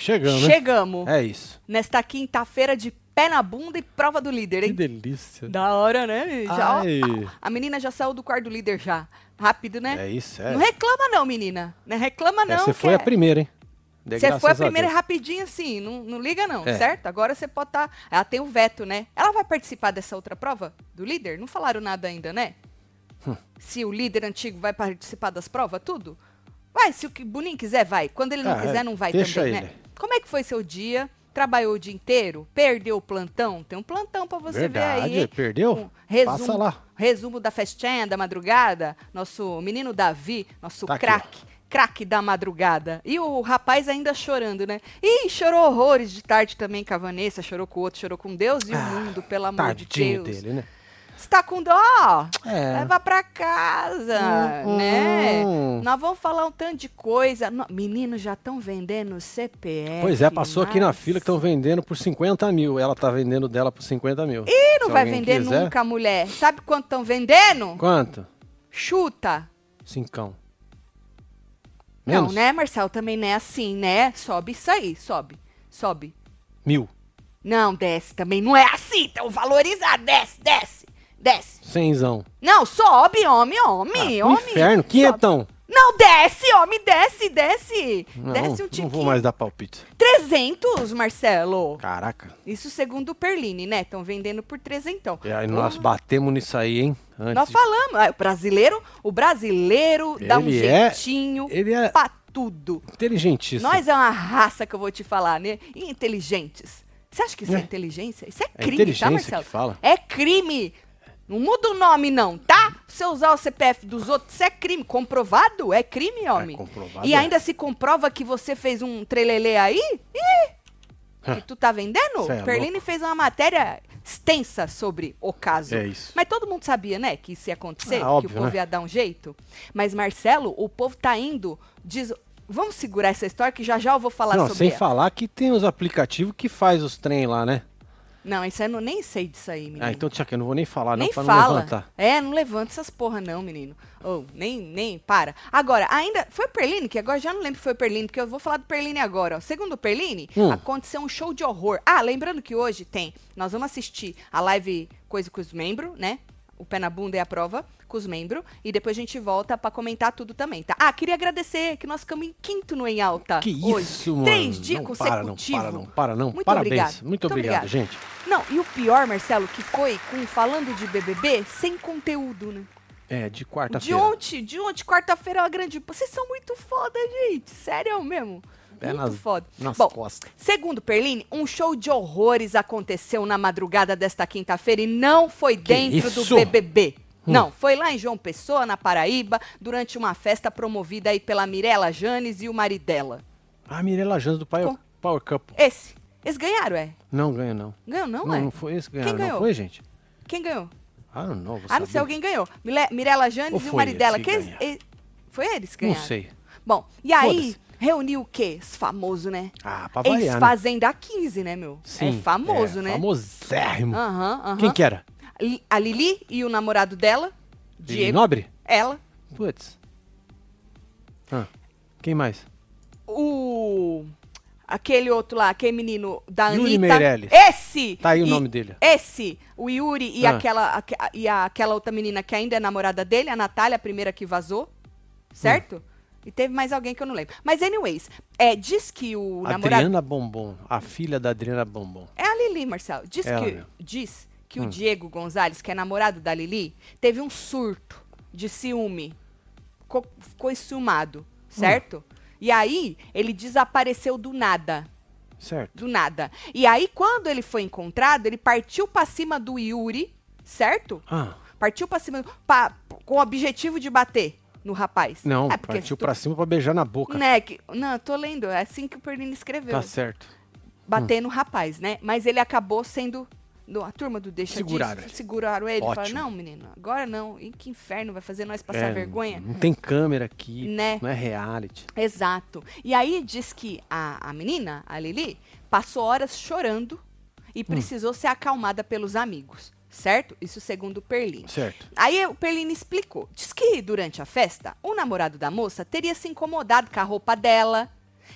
Chegamos, né? Chegamos. É isso. Nesta quinta-feira de pé na bunda e prova do líder, Que hein? delícia. Da hora, né? Já, ó, a menina já saiu do quarto do líder já. Rápido, né? É isso, é. Não reclama não, menina. Não reclama não. É, você que foi é- a primeira, hein? Você foi a primeira Deus. rapidinho assim, não, não liga não, É. certo? Agora você pode estar... Ela tem o veto, né? Ela vai participar dessa outra prova do líder? Não falaram nada ainda, né? Hum. Se o líder antigo vai participar das provas, tudo? Vai, se o que Boninho quiser, vai. Quando ele não Ah, é, quiser, não vai deixa também, ele. né? Como é que foi seu dia? Trabalhou o dia inteiro? Perdeu o plantão? Tem um plantão pra você ver aí, Verdade, hein? perdeu? Um resumo, Passa lá. Resumo da festinha da madrugada. Nosso menino Davi, nosso Tá craque. Craque da madrugada. E o rapaz ainda chorando, né? Ih, chorou horrores de tarde também com a Vanessa, chorou com o outro, chorou com Deus e o mundo, pelo amor de Ah, Deus. dele, né? Você tá com dó? É. Leva pra casa, Hum, né? hum. Nós vamos falar um tanto de coisa. No- Meninos já estão vendendo CPF. Pois é, passou aqui na mas- fila que estão vendendo por 50 mil. Ela tá vendendo dela por 50 mil. Ih, não Se vai vender quiser. nunca, mulher. Sabe quanto estão vendendo? Quanto? Chuta. Cincão. Não, Menos? né, Marcelo? Também não é assim, né? Sobe isso aí, sobe. Sobe. Mil. Não, desce também. Não é assim, tão valorizado. Desce, desce, desce. Cenzão. Não, sobe, homem, homem, Ah, homem. inferno. Quinhentão. Não, desce, homem, desce, desce. Não, desce um não tiquinho. vou mais dar palpite. 300, Marcelo. Caraca. Isso segundo o Perline, né? Estão vendendo por 300. E aí nós batemos nisso aí, hein? Antes Nós falamos. ah, O brasileiro, o brasileiro dá um Ele é- jeitinho Ele é pra tudo. inteligentíssimo. Nós é uma raça que eu vou te falar, né? Inteligentes. Você acha que isso é, É. inteligência? Isso é É crime, inteligência tá, que Marcelo? fala. É crime. Não muda o nome, não, tá? Se eu usar o CPF dos outros, isso é crime. Comprovado? É crime, homem. comprovado e é. ainda se comprova que você fez um trelelê aí? Ih! Que tu tá vendendo? Cê é Perline fez uma matéria extensa sobre o caso. É isso. Mas todo mundo sabia, né, que isso ia acontecer, Ah, que óbvio, o povo né? ia dar um jeito. Mas, Marcelo, o povo tá indo. Diz, vamos segurar essa história que já já eu vou falar Não, sobre sem ela. falar que tem os aplicativos que faz os trem lá, né? Não, isso aí eu não, nem sei disso aí, menino. Ah, então, tia, que eu não vou nem falar, não, nem pra fala. não levantar. É, não levanta essas porra não, menino. Ou nem, nem, para. Agora, ainda, foi o Perline, que agora já não lembro se foi o Perline, porque eu vou falar do Perline agora. Ó. Segundo o Perline, Hum. aconteceu um show de horror. Ah, lembrando que hoje tem, nós vamos assistir a live Coisa com os Membros, né? O pé na bunda é a prova com os membros. E depois a gente volta pra comentar tudo também, tá? Ah, queria agradecer que nós ficamos em quinto no Em Alta. Que hoje. isso, mano. Três dias para, consecutivos. para, não para, não. Muito Parabéns. obrigado. Muito obrigado, gente. Não, e o pior, Marcelo, que foi com falando de BBB sem conteúdo, né? É, de De quarta-feira. ontem, de ontem, quarta-feira é uma grande. Vocês são muito foda, gente. Sério mesmo. É muito nas- foda. nas Bom, costas. segundo Perline, um show de horrores aconteceu na madrugada desta quinta-feira e não foi dentro do? BBB. Hum. Não, foi lá em João Pessoa, na Paraíba, durante uma festa promovida aí pela Mirella Janes e o marido dela. Ah, Mirella Jans do Power, Com- Power Cup. Esse. Eles ganharam, é? Não ganha, não. Ganhou, não, não, é? não foi esse que Quem ganharam, não ganhou? foi, gente? Quem ganhou? Ah, não, vou Ah, não sei, alguém ganhou. Mirella Janes e o foi marido dela. esse que Que- ganharam? e- foi eles que Não ganharam? sei. Bom, e aí reuniu o quê? Esse famoso, né? Ah, pra variar, né? Ex-Fazenda 15, né, meu? é famoso, é, né? Famosérrimo. Aham, aham. Quem que era? A Lili e o namorado dela, Lili Diego. Nobre? Ela. Putz. Ah, quem mais? O... Aquele outro lá, aquele menino da Yuri Anitta. Meirelles. Esse! Tá aí o E- nome dele. Esse, o Yuri e, Ah. aquela, aque- e a- aquela outra menina que ainda é namorada dele, a Natália, a primeira que vazou, certo? Hum. E teve mais alguém que eu não lembro. Mas, anyways, é, diz que o namorado... Adriana Bombom. A filha da Adriana Bombom. É a Lili, Marcelo. Diz Ela que, mesmo. diz que Hum. o Diego Gonzalez, que é namorado da Lili, teve um surto de ciúme. Ficou, ficou enciumado, certo? E aí, ele desapareceu do nada. Certo. Do nada. E aí, quando ele foi encontrado, ele partiu pra cima do Yuri, certo? Ah, Partiu pra cima, pa- com o objetivo de bater no rapaz. não, é porque partiu tu- pra cima pra beijar na boca. Né, que, não, tô lendo, é assim que o Pernino escreveu Tá certo. bater no rapaz, né? Mas ele acabou sendo. A turma do Deixa Seguraram disso, ele. seguraram ele. Falaram, Ótimo. não, menino, agora não. E que inferno vai fazer nós passar É, vergonha? Não tem câmera aqui. Né? Não é reality. Exato. E aí diz que a, a menina, a Lili, passou horas chorando Hum. e precisou ser acalmada pelos amigos. Certo? Isso segundo o Perlin. Certo. Aí o Perlini explicou. Diz que durante a festa, o namorado da moça teria se incomodado com a roupa dela,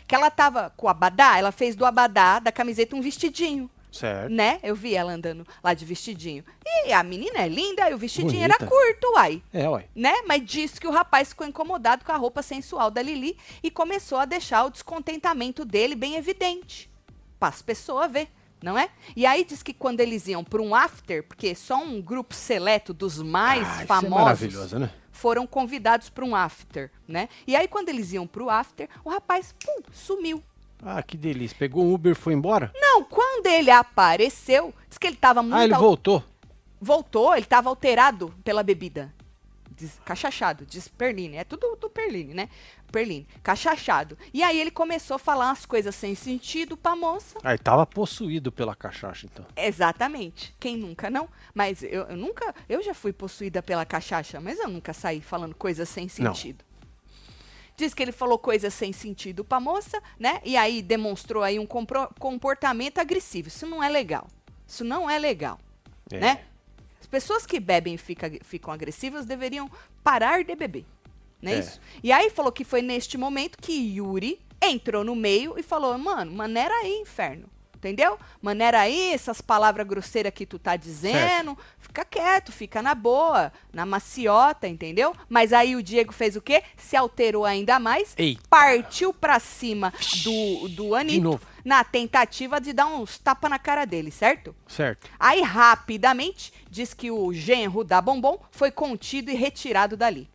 Que ela tava com o abadá, ela fez do abadá da camiseta um vestidinho, Certo. né? Eu vi ela andando lá de vestidinho. E a menina é linda e o vestidinho era Bonita. curto, uai É, ué. né? Mas disse que o rapaz ficou incomodado com a roupa sensual da Lili e começou a deixar o descontentamento dele bem evidente. Para as pessoas ver, não é? E aí diz que quando eles iam para um after, porque só um grupo seleto dos mais Ah, é famosos maravilhoso, né? foram convidados para um after, né? E aí quando eles iam para o after, o rapaz pum, sumiu. Ah, que delícia. Pegou um Uber e foi embora? Não, quando ele apareceu, diz que ele estava muito ah, ele al- voltou. voltou, ele estava alterado pela bebida. Diz, cachachado, diz Perline. É tudo do Perline, né? Perline, cachachado. E aí ele começou a falar umas coisas sem sentido pra moça. Ah, ele tava possuído pela cachaça, então. Exatamente. Quem nunca não? Mas eu, eu nunca. Eu já fui possuída pela cachaça, mas eu nunca saí falando coisas sem Não. Diz que ele falou coisas sem sentido pra moça, né? E aí demonstrou aí um comportamento agressivo. Isso não é legal. Isso não é legal É. né? As pessoas que bebem e fica- ficam agressivas deveriam parar de beber. Não é, É. isso? E aí falou que foi neste momento que Yuri entrou no meio e falou: mano, maneira aí, inferno. Entendeu? Maneira aí, essas palavras grosseiras que tu tá dizendo. Fica quieto, fica na boa, na maciota, entendeu? Mas aí o Diego fez o quê? Se alterou ainda mais, Eita. partiu pra cima do, do Anitta na tentativa de dar uns tapa na cara dele, certo? Certo. Aí, rapidamente, diz que o genro da Bombom foi contido e retirado dali.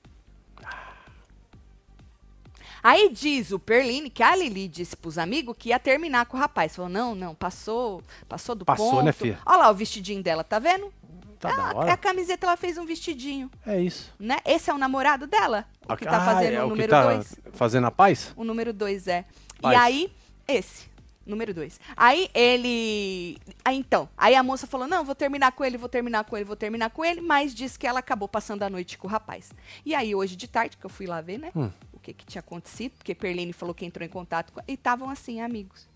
Aí diz o Perline que a Lili disse pros amigos que ia terminar com o rapaz. Falou, não, não, passou, passou do Passou, ponto. né, filha? Olha lá o vestidinho dela, tá vendo? Tá da a, hora. a camiseta ela fez um vestidinho, É isso. né? Esse é o namorado dela, o que tá Ah, fazendo é o o número tá 2. Fazendo a paz? O número 2 é. Paz. E aí, esse. Número 2. Aí ele. Aí então. Aí a moça falou: não, vou terminar com ele, vou terminar com ele, vou terminar com ele. Mas disse que ela acabou passando a noite com o rapaz. E aí, hoje de tarde, que eu fui lá ver, né? Hum. Que, que tinha acontecido. Porque Perline falou que entrou em contato com. E estavam assim, amigos.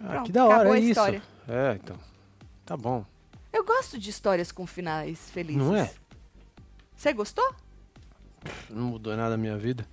Ah, Pronto, que da hora, é isso. história. É, então. Tá bom. Eu gosto de histórias com finais felizes. Não é? Você gostou? Não mudou nada a minha vida.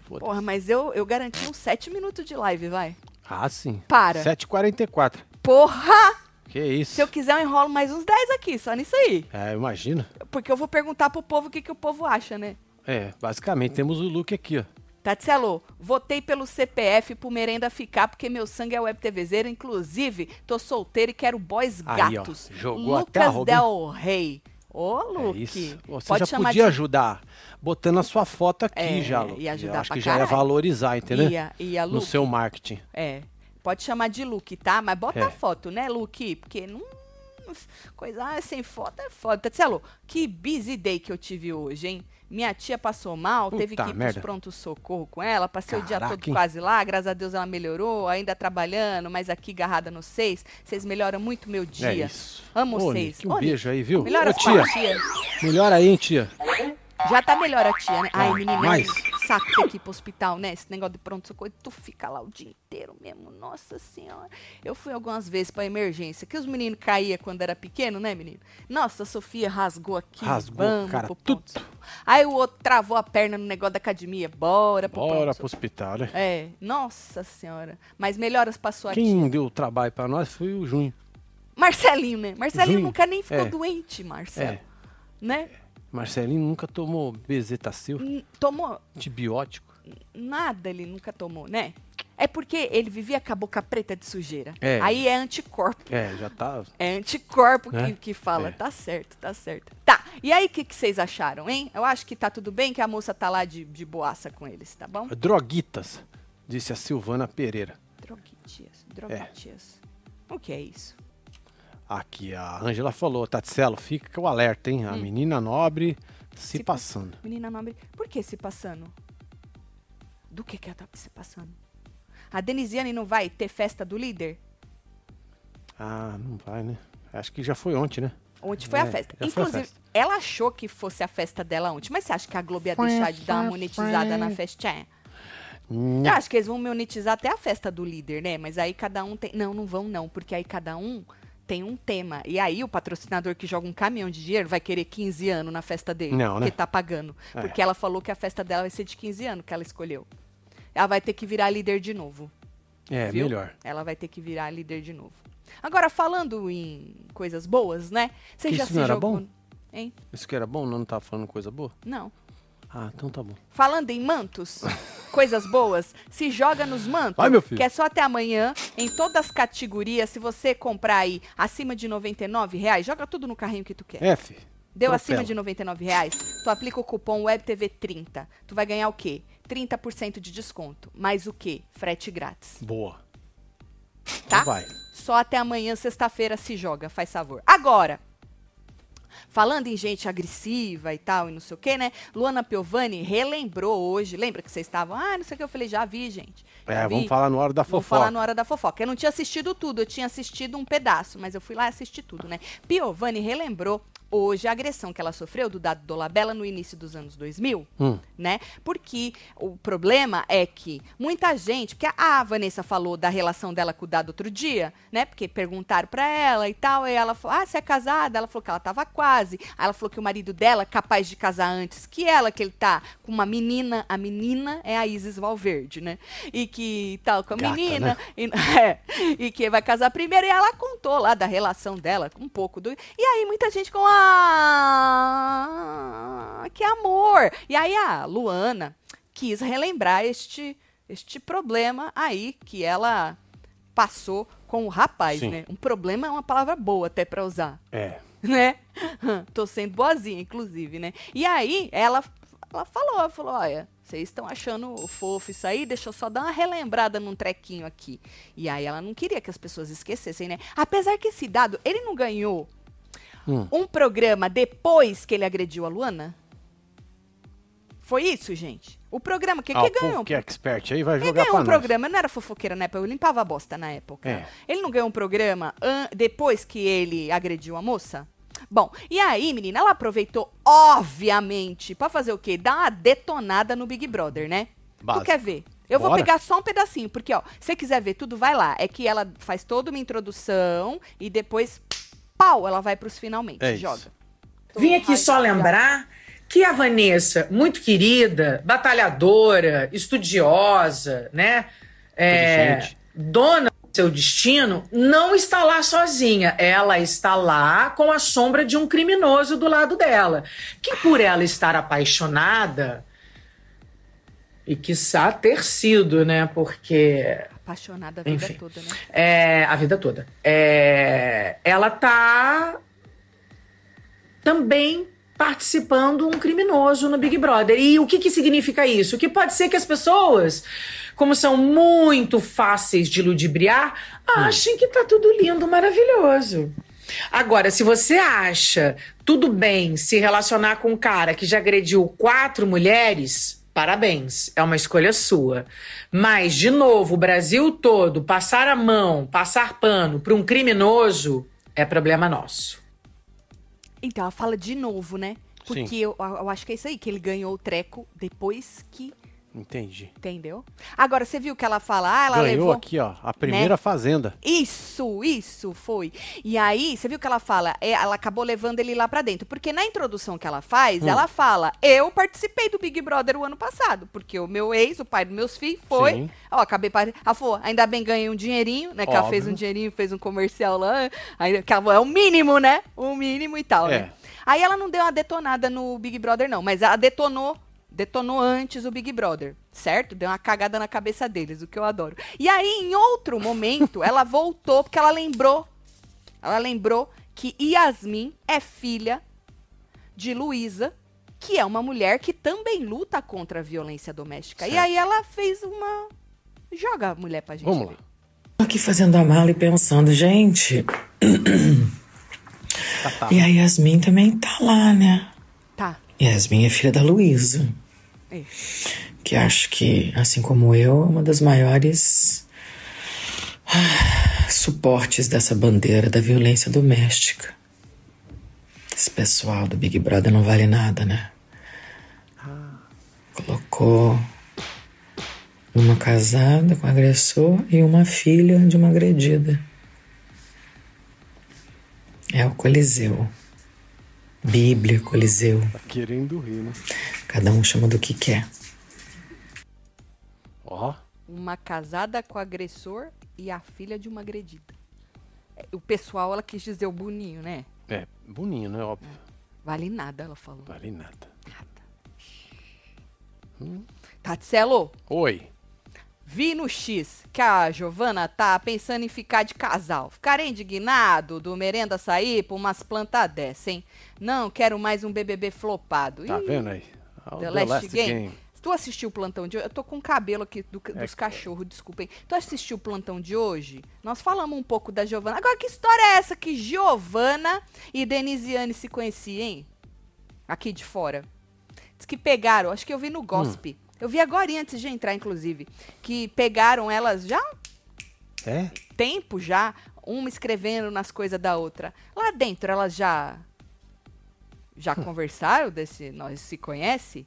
Foda-se. Porra, mas eu, eu garanti uns 7 minutos de live, vai. Ah, sim. Para. 7h44. Porra! Que isso? Se eu quiser, eu enrolo mais uns 10 aqui, só nisso aí. É, imagina. Porque eu vou perguntar pro povo o que, que o povo acha, né? É, basicamente temos o look aqui, ó. Tatielo, votei pelo CPF pro merenda ficar, porque meu sangue é web TVzeiro. Inclusive, tô solteiro e quero boys Aí, ó, gatos. jogou até a Lucas hein? Del Rey. Ô, É Luke. isso. Você pode já podia de... ajudar botando a sua foto aqui É, já, ia ajudar Eu acho que já ia caralho. valorizar, entendeu? Ia, ia, No Luke. seu marketing. É. Pode chamar de Luke, tá? Mas bota É. a foto, né, Luke? Porque não. Coisa ah, sem foto é foda. Tatielo, que busy day que eu tive hoje, hein? Minha tia passou mal, teve que Puta ir merda. pros pronto-socorro com ela. Passei o dia Caraca, todo hein? quase lá. Graças a Deus ela melhorou, ainda trabalhando, mas aqui garrada no seis. Vocês melhoram muito meu dia. É isso. Amo Ô, vocês. Nick, um Ô, Nick, beijo aí, viu? Melhora Ô, tia, tia. melhora aí, hein, tia. Já tá melhor a tia, né? Ai, menina, é um saco ter que ir pro hospital, né? Esse negócio de pronto-socorro, tu fica lá o dia inteiro mesmo. Nossa senhora. Eu fui algumas vezes pra emergência, que os meninos caíam quando era pequeno, né, menino? Nossa, a Sofia rasgou aqui. Rasgou, vamos cara, tudo. Aí o outro travou a perna no negócio da academia. Bora pro Bora pro hospital, né? É, nossa senhora. Mas melhoras pra sua tia. Quem deu o trabalho pra nós foi o Junho. Marcelinho, né? Marcelinho Junho. nunca nem ficou É. doente, Marcelo. É. Né? Marcelinho nunca tomou bezetacil, N- Tomou antibiótico. Nada ele nunca tomou, né? É porque ele vivia com a boca preta de sujeira. É. Aí é anticorpo. É, já tá. É anticorpo que, É? que fala. É. Tá certo, tá certo. Tá. E aí, o que, que vocês acharam, hein? Eu acho que tá tudo bem, que a moça tá lá de, de boaça com eles, tá bom? Droguitas, disse a Silvana Pereira. Droguitias, droguitias. É. O que é isso? Aqui a Ângela falou, Tatselo, fica o alerta, hein? A Hum. menina nobre se, Se passando. Menina nobre, por que se passando? Do que que ela tá se passando? A Denisiane não vai ter festa do líder? Ah, não vai, né? Acho que já foi ontem, né? Ontem foi a É, festa. já foi a Inclusive, festa. ela achou que fosse a festa dela ontem. Mas você acha que a Globo ia deixar de dar uma monetizada na festinha? Eu acho que eles vão monetizar até a festa do líder, né? Mas aí cada um tem. Não, não vão, não, porque aí cada um tem um tema. E aí o patrocinador que joga um caminhão de dinheiro vai querer 15 anos na festa dele. Não, né? Porque tá pagando. É. Porque ela falou que a festa dela vai ser de 15 anos que ela escolheu. ela vai ter que virar líder de novo. É, viu? melhor. Ela vai ter que virar líder de novo. Agora, falando em coisas boas, né? Você Que já isso se não era jogou. bom? Hein? Isso que era bom? Não, não tava falando coisa boa? Não. Ah, então tá bom. Falando em mantos, coisas boas, se joga nos mantos. Meu filho. Que é só até amanhã, em todas as categorias. Se você comprar aí acima de 99 reais, joga tudo no carrinho que tu quer. F. Deu Troféu. acima de 99 reais, tu aplica o cupom WebTV30. Tu vai ganhar o quê? 30% de desconto. Mais o quê? Frete grátis. Boa. Tá? Então vai. Só até amanhã, sexta-feira, se joga, faz favor. Agora, falando em gente agressiva e tal, e não sei o que, né? Luana Piovani relembrou hoje. Lembra que vocês estavam? Ah, não sei o que. Eu falei, já vi, gente. Já É, vi. vamos falar no hora da Vamos fofoca. falar na hora da fofoca. Eu não tinha assistido tudo, eu tinha assistido um pedaço, mas eu fui lá assistir tudo, né? Piovani relembrou hoje a agressão que ela sofreu do Dado Dolabella no início dos anos 2000, Hum. né? Porque o problema é que muita gente, porque a Vanessa falou da relação dela com o Dado outro dia, né? Porque perguntaram pra ela e tal, e ela falou: "Ah, você é casada?" Ela falou que ela tava quase. Aí ela falou que o marido dela é capaz de casar antes que ela, que ele tá com uma menina, a menina é a Isis Valverde, né? E que tal com a Gata, menina, né? e, é, e que vai casar primeiro. E ela contou lá da relação dela, um pouco do. E aí muita gente com ah, que amor. E aí a Luana quis relembrar este este problema aí que ela passou com o rapaz, Sim. né? Um problema é uma palavra boa até pra usar É. né? Tô sendo boazinha, inclusive, né? E aí, ela, ela falou, falou, olha, vocês estão achando fofo isso aí? Deixa eu só dar uma relembrada num trequinho aqui. E aí ela não queria que as pessoas esquecessem, né? Apesar que esse dado, ele não ganhou Hum. um programa depois que ele agrediu a Luana? Foi isso, gente? O programa, que, ah, que o ganhou? que é expert aí vai Ele jogar ganhou pra um nós. programa, não era fofoqueira na época, eu limpava a bosta na época. É. Ele não ganhou um programa depois que ele agrediu a moça? Bom, e aí, menina, ela aproveitou, obviamente, pra fazer o quê? Dar uma detonada no Big Brother, né? Básico. Tu quer ver? Eu vou Bora. pegar só um pedacinho, porque, ó, se você quiser ver tudo, vai lá. É que ela faz toda uma introdução e depois, pau, ela vai pros finalmente. É isso. Joga. Vim aqui só lembrar que a Vanessa, muito querida, batalhadora, estudiosa, né? É, dona do seu destino, não está lá sozinha. Ela está lá com a sombra de um criminoso do lado dela. Que por ela estar apaixonada, e quiçá ter sido, né? Porque Apaixonada a vida Enfim. toda, né? é, a vida toda. É, ela tá também participando um criminoso no Big Brother. E o que, que significa isso? Que pode ser que as pessoas, como são muito fáceis de ludibriar, achem que tá tudo lindo, maravilhoso. Agora, se você acha tudo bem se relacionar com um cara que já agrediu quatro mulheres, parabéns, é uma escolha sua. Mas, de novo, o Brasil todo passar a mão, passar pano para um criminoso é problema nosso. Então, ela fala de novo, né? Porque Sim. eu, eu acho que é isso aí, que ele ganhou o treco depois que. Entendi. Entendeu? Agora, você viu que ela fala, ah, ela Ganhou levou. aqui, ó, a primeira fazenda. Isso, isso foi. E aí, você viu que ela fala, é, ela acabou levando ele lá pra dentro. Porque na introdução que ela faz, Hum. ela fala: Eu participei do Big Brother o ano passado. Porque o meu ex, o pai dos meus filhos, foi. Sim. Ó, acabei. Ela falou: ainda bem ganhei um dinheirinho, né? Que ela fez um Óbvio. dinheirinho, fez um comercial lá. Aí, que ela é o mínimo, né? O mínimo e tal, É. né? Aí ela não deu uma detonada no Big Brother, não, mas ela detonou. Detonou antes o Big Brother, certo? Deu uma cagada na cabeça deles, o que eu adoro. E aí, em outro momento, ela voltou, porque ela lembrou. Ela lembrou que Yasmin é filha de Luísa, que é uma mulher que também luta contra a violência doméstica. E Certo. aí ela fez uma. Joga a mulher pra gente. Vamos lá. Tô aqui fazendo a mala e pensando, gente, Tá, tá. e a Yasmin também tá lá, né? Tá. Yasmin é filha da Luísa. Que acho que, assim como eu, é uma das maiores ah, suportes dessa bandeira da violência doméstica. Esse pessoal do Big Brother não vale nada, né? Colocou uma casada com agressor e uma filha de uma agredida. É o Coliseu. Bíblia, Coliseu. Tá querendo rir, né? Cada um chama do que quer. Ó, Uma casada com agressor e a filha de uma agredida. É, O pessoal, ela quis dizer o boninho, né? É, boninho, né? Óbvio. Vale nada, ela falou. Vale nada. Tatselo, Oi. vi no X que a Giovana tá pensando em ficar de casal. Ficarei indignado do merenda sair por umas plantas dessa, hein? Não, quero mais um BBB flopado. Tá Ih, vendo aí? Ah, o The Last Game. Tu assistiu o plantão de hoje? Eu tô com o cabelo aqui do- dos É, cachorros, desculpem. Tu assistiu o plantão de hoje? Nós falamos um pouco da Giovana. Agora, que história é essa que Giovana e Denisiane se conheciam, hein? Aqui de fora. Diz que pegaram, acho que eu vi no Gospe. Eu vi agora antes de entrar, inclusive. Que pegaram elas já É? tempo já, uma escrevendo nas coisas da outra. Lá dentro, elas já. Já conversaram desse. Nós se conhece?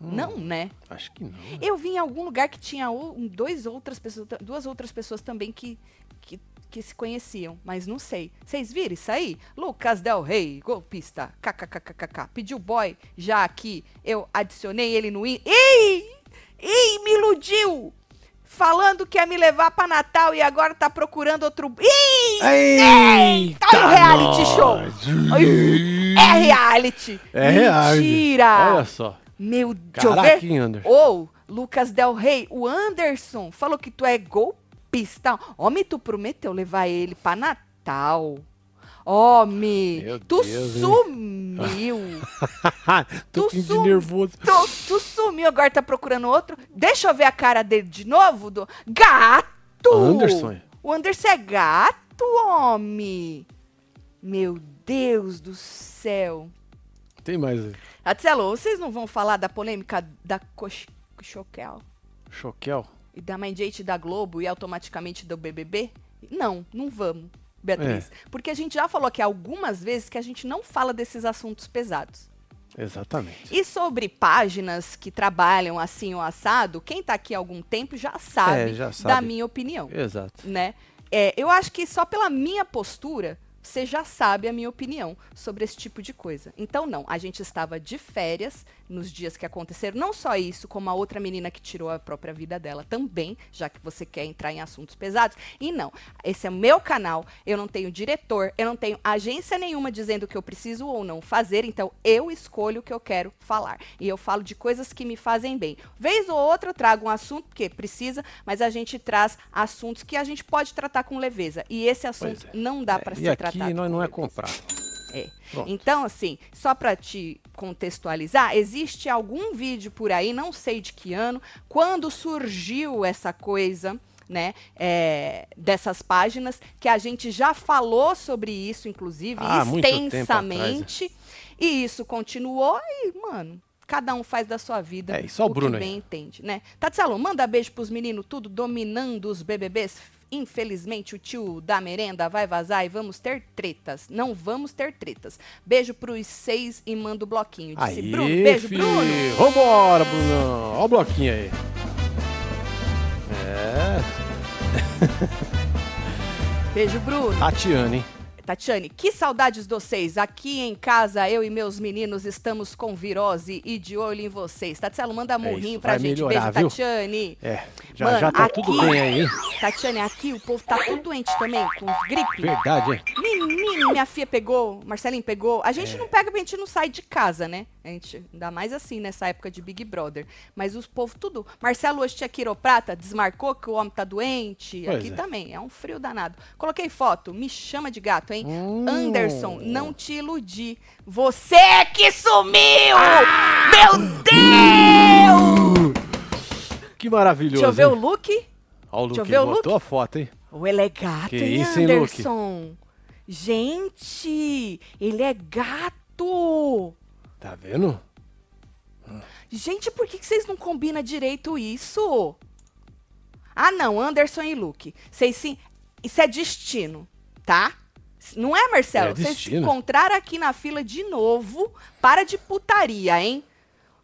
Não, né? Acho que não. Eu vi em algum lugar que tinha um- dois outras pessoas, duas outras pessoas também que, que, que se conheciam, mas não sei. Vocês viram isso aí? Lucas Del Rey, golpista, kkkkkk, pediu boy já aqui, eu adicionei ele no... Ih! Ih, me iludiu! Falando que ia me levar pra Natal e agora tá procurando outro... Ih! Eita, o reality nós! show! É reality! É reality. Mentira! Olha só. Meu, Anderson? Ou, Lucas Del Rey, o Anderson falou que tu é golpista. Homem, tu prometeu levar ele pra Natal. Homem, tu Deus, sumiu. Tu com de sum- nervoso. tu, tu sumiu, agora tá procurando outro. Deixa eu ver a cara dele de novo. Do... Gato! Anderson. O Anderson é gato, homem. Meu Deus do céu. Tem mais aí. Atselo, vocês não vão falar da polêmica da Choquel Choquel. e da mãe Jade da Globo e automaticamente do BBB? Não, não vamos, Beatriz. É. Porque a gente já falou aqui algumas vezes que a gente não fala desses assuntos pesados. Exatamente. E sobre páginas que trabalham assim o assado, quem tá aqui há algum tempo já sabe, É, já da sabe. minha opinião, Exato. né? É, eu acho que só pela minha postura você já sabe a minha opinião sobre esse tipo de coisa. Então, não, a gente estava de férias nos dias que aconteceram. Não só isso, como a outra menina que tirou a própria vida dela também, já que você quer entrar em assuntos pesados. E não, esse é o meu canal, eu não tenho diretor, eu não tenho agência nenhuma dizendo o que eu preciso ou não fazer, então eu escolho o que eu quero falar. E eu falo de coisas que me fazem bem. Vez ou outra eu trago um assunto, porque precisa, mas a gente traz assuntos que a gente pode tratar com leveza. E esse assunto é. não dá para É, ser e aqui tratado. nós com não é comprado. É. Então, assim, só para te contextualizar, existe algum vídeo por aí, não sei de que ano, quando surgiu essa coisa. Né, é, dessas páginas, que a gente já falou sobre isso, inclusive, Ah, extensamente. E isso continuou e, mano, cada um faz da sua vida É, só o o Bruno que aí. bem entende, né? Tatselo, manda beijo pros meninos, tudo dominando os BBBs. Infelizmente, o tio da merenda vai vazar e vamos ter tretas. Não vamos ter tretas. Beijo pros seis e manda o bloquinho. Disse Aí, Bruno. Beijo, filho. Bruno. Vambora, Brunão. Ó o bloquinho aí. É, Beijo, Bruno. Tatiane, hein? Tatiane, que saudades de vocês. Aqui em casa, eu e meus meninos estamos com virose e de olho em vocês. Tatselo, manda murrinho É pra gente. melhorar, Beijo, viu? Tatiane. É, já, Mano, já tá aqui- tudo bem aí, hein? Tatiane, aqui o povo tá tudo doente também, com gripe. Verdade, é. Menino, minha filha pegou, Marcelinho pegou. A É. gente não pega porque a gente não sai de casa, né? A gente, ainda mais assim, nessa época de Big Brother. Mas os povos tudo. Marcelo hoje tinha quiroprata, desmarcou que o homem tá doente. Pois Aqui é. também, é um frio danado. Coloquei foto, me chama de gato, hein? Hum. Anderson, não te iludi. Você que sumiu! Meu Deus! Que maravilhoso. Deixa eu ver o hein? look. Ó, o Luke, deixa eu ver ele o botou a foto, hein? Ou ele é gato, Que hein, isso, hein, Luke? Anderson? Gente, ele é gato! Tá vendo? Gente, por que, que vocês não combinam direito isso? Ah, não, Anderson e Luke. Vocês sim. Isso é destino, tá? Não é, Marcelo? É Vocês se encontraram aqui na fila de novo. Para de putaria, hein?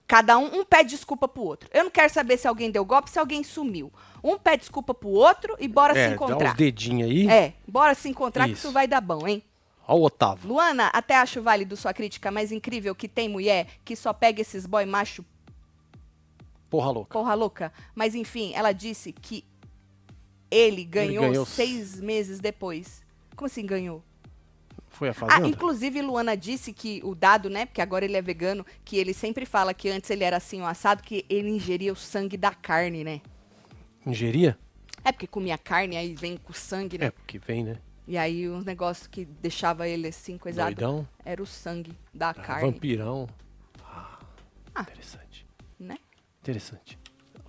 Cada um, um pede desculpa pro outro. Eu não quero saber se alguém deu golpe, se alguém sumiu. Um pede desculpa pro outro e bora se é, dá encontrar. uns dedinhos aí. É, bora se encontrar que Isso. isso vai dar bom, hein? Ó o Otávio. Luana, até acho válido sua crítica, mas incrível que tem mulher que só pega esses boy macho Porra louca. Porra louca. Mas enfim, ela disse que ele ganhou, ganhou seis meses depois. Como assim ganhou? Foi a Ah, fazenda? inclusive Luana disse que o dado, né? Porque agora ele é vegano, que ele sempre fala que antes ele era assim, o assado, que ele ingeria o sangue da carne, né? Ingeria? É porque comia carne, aí vem com sangue, né? É, porque vem, né? E aí um negócio que deixava ele assim, coisado, Doidão. era o sangue da Ah, carne, vampirão. Ah, Ah. interessante. né? Interessante.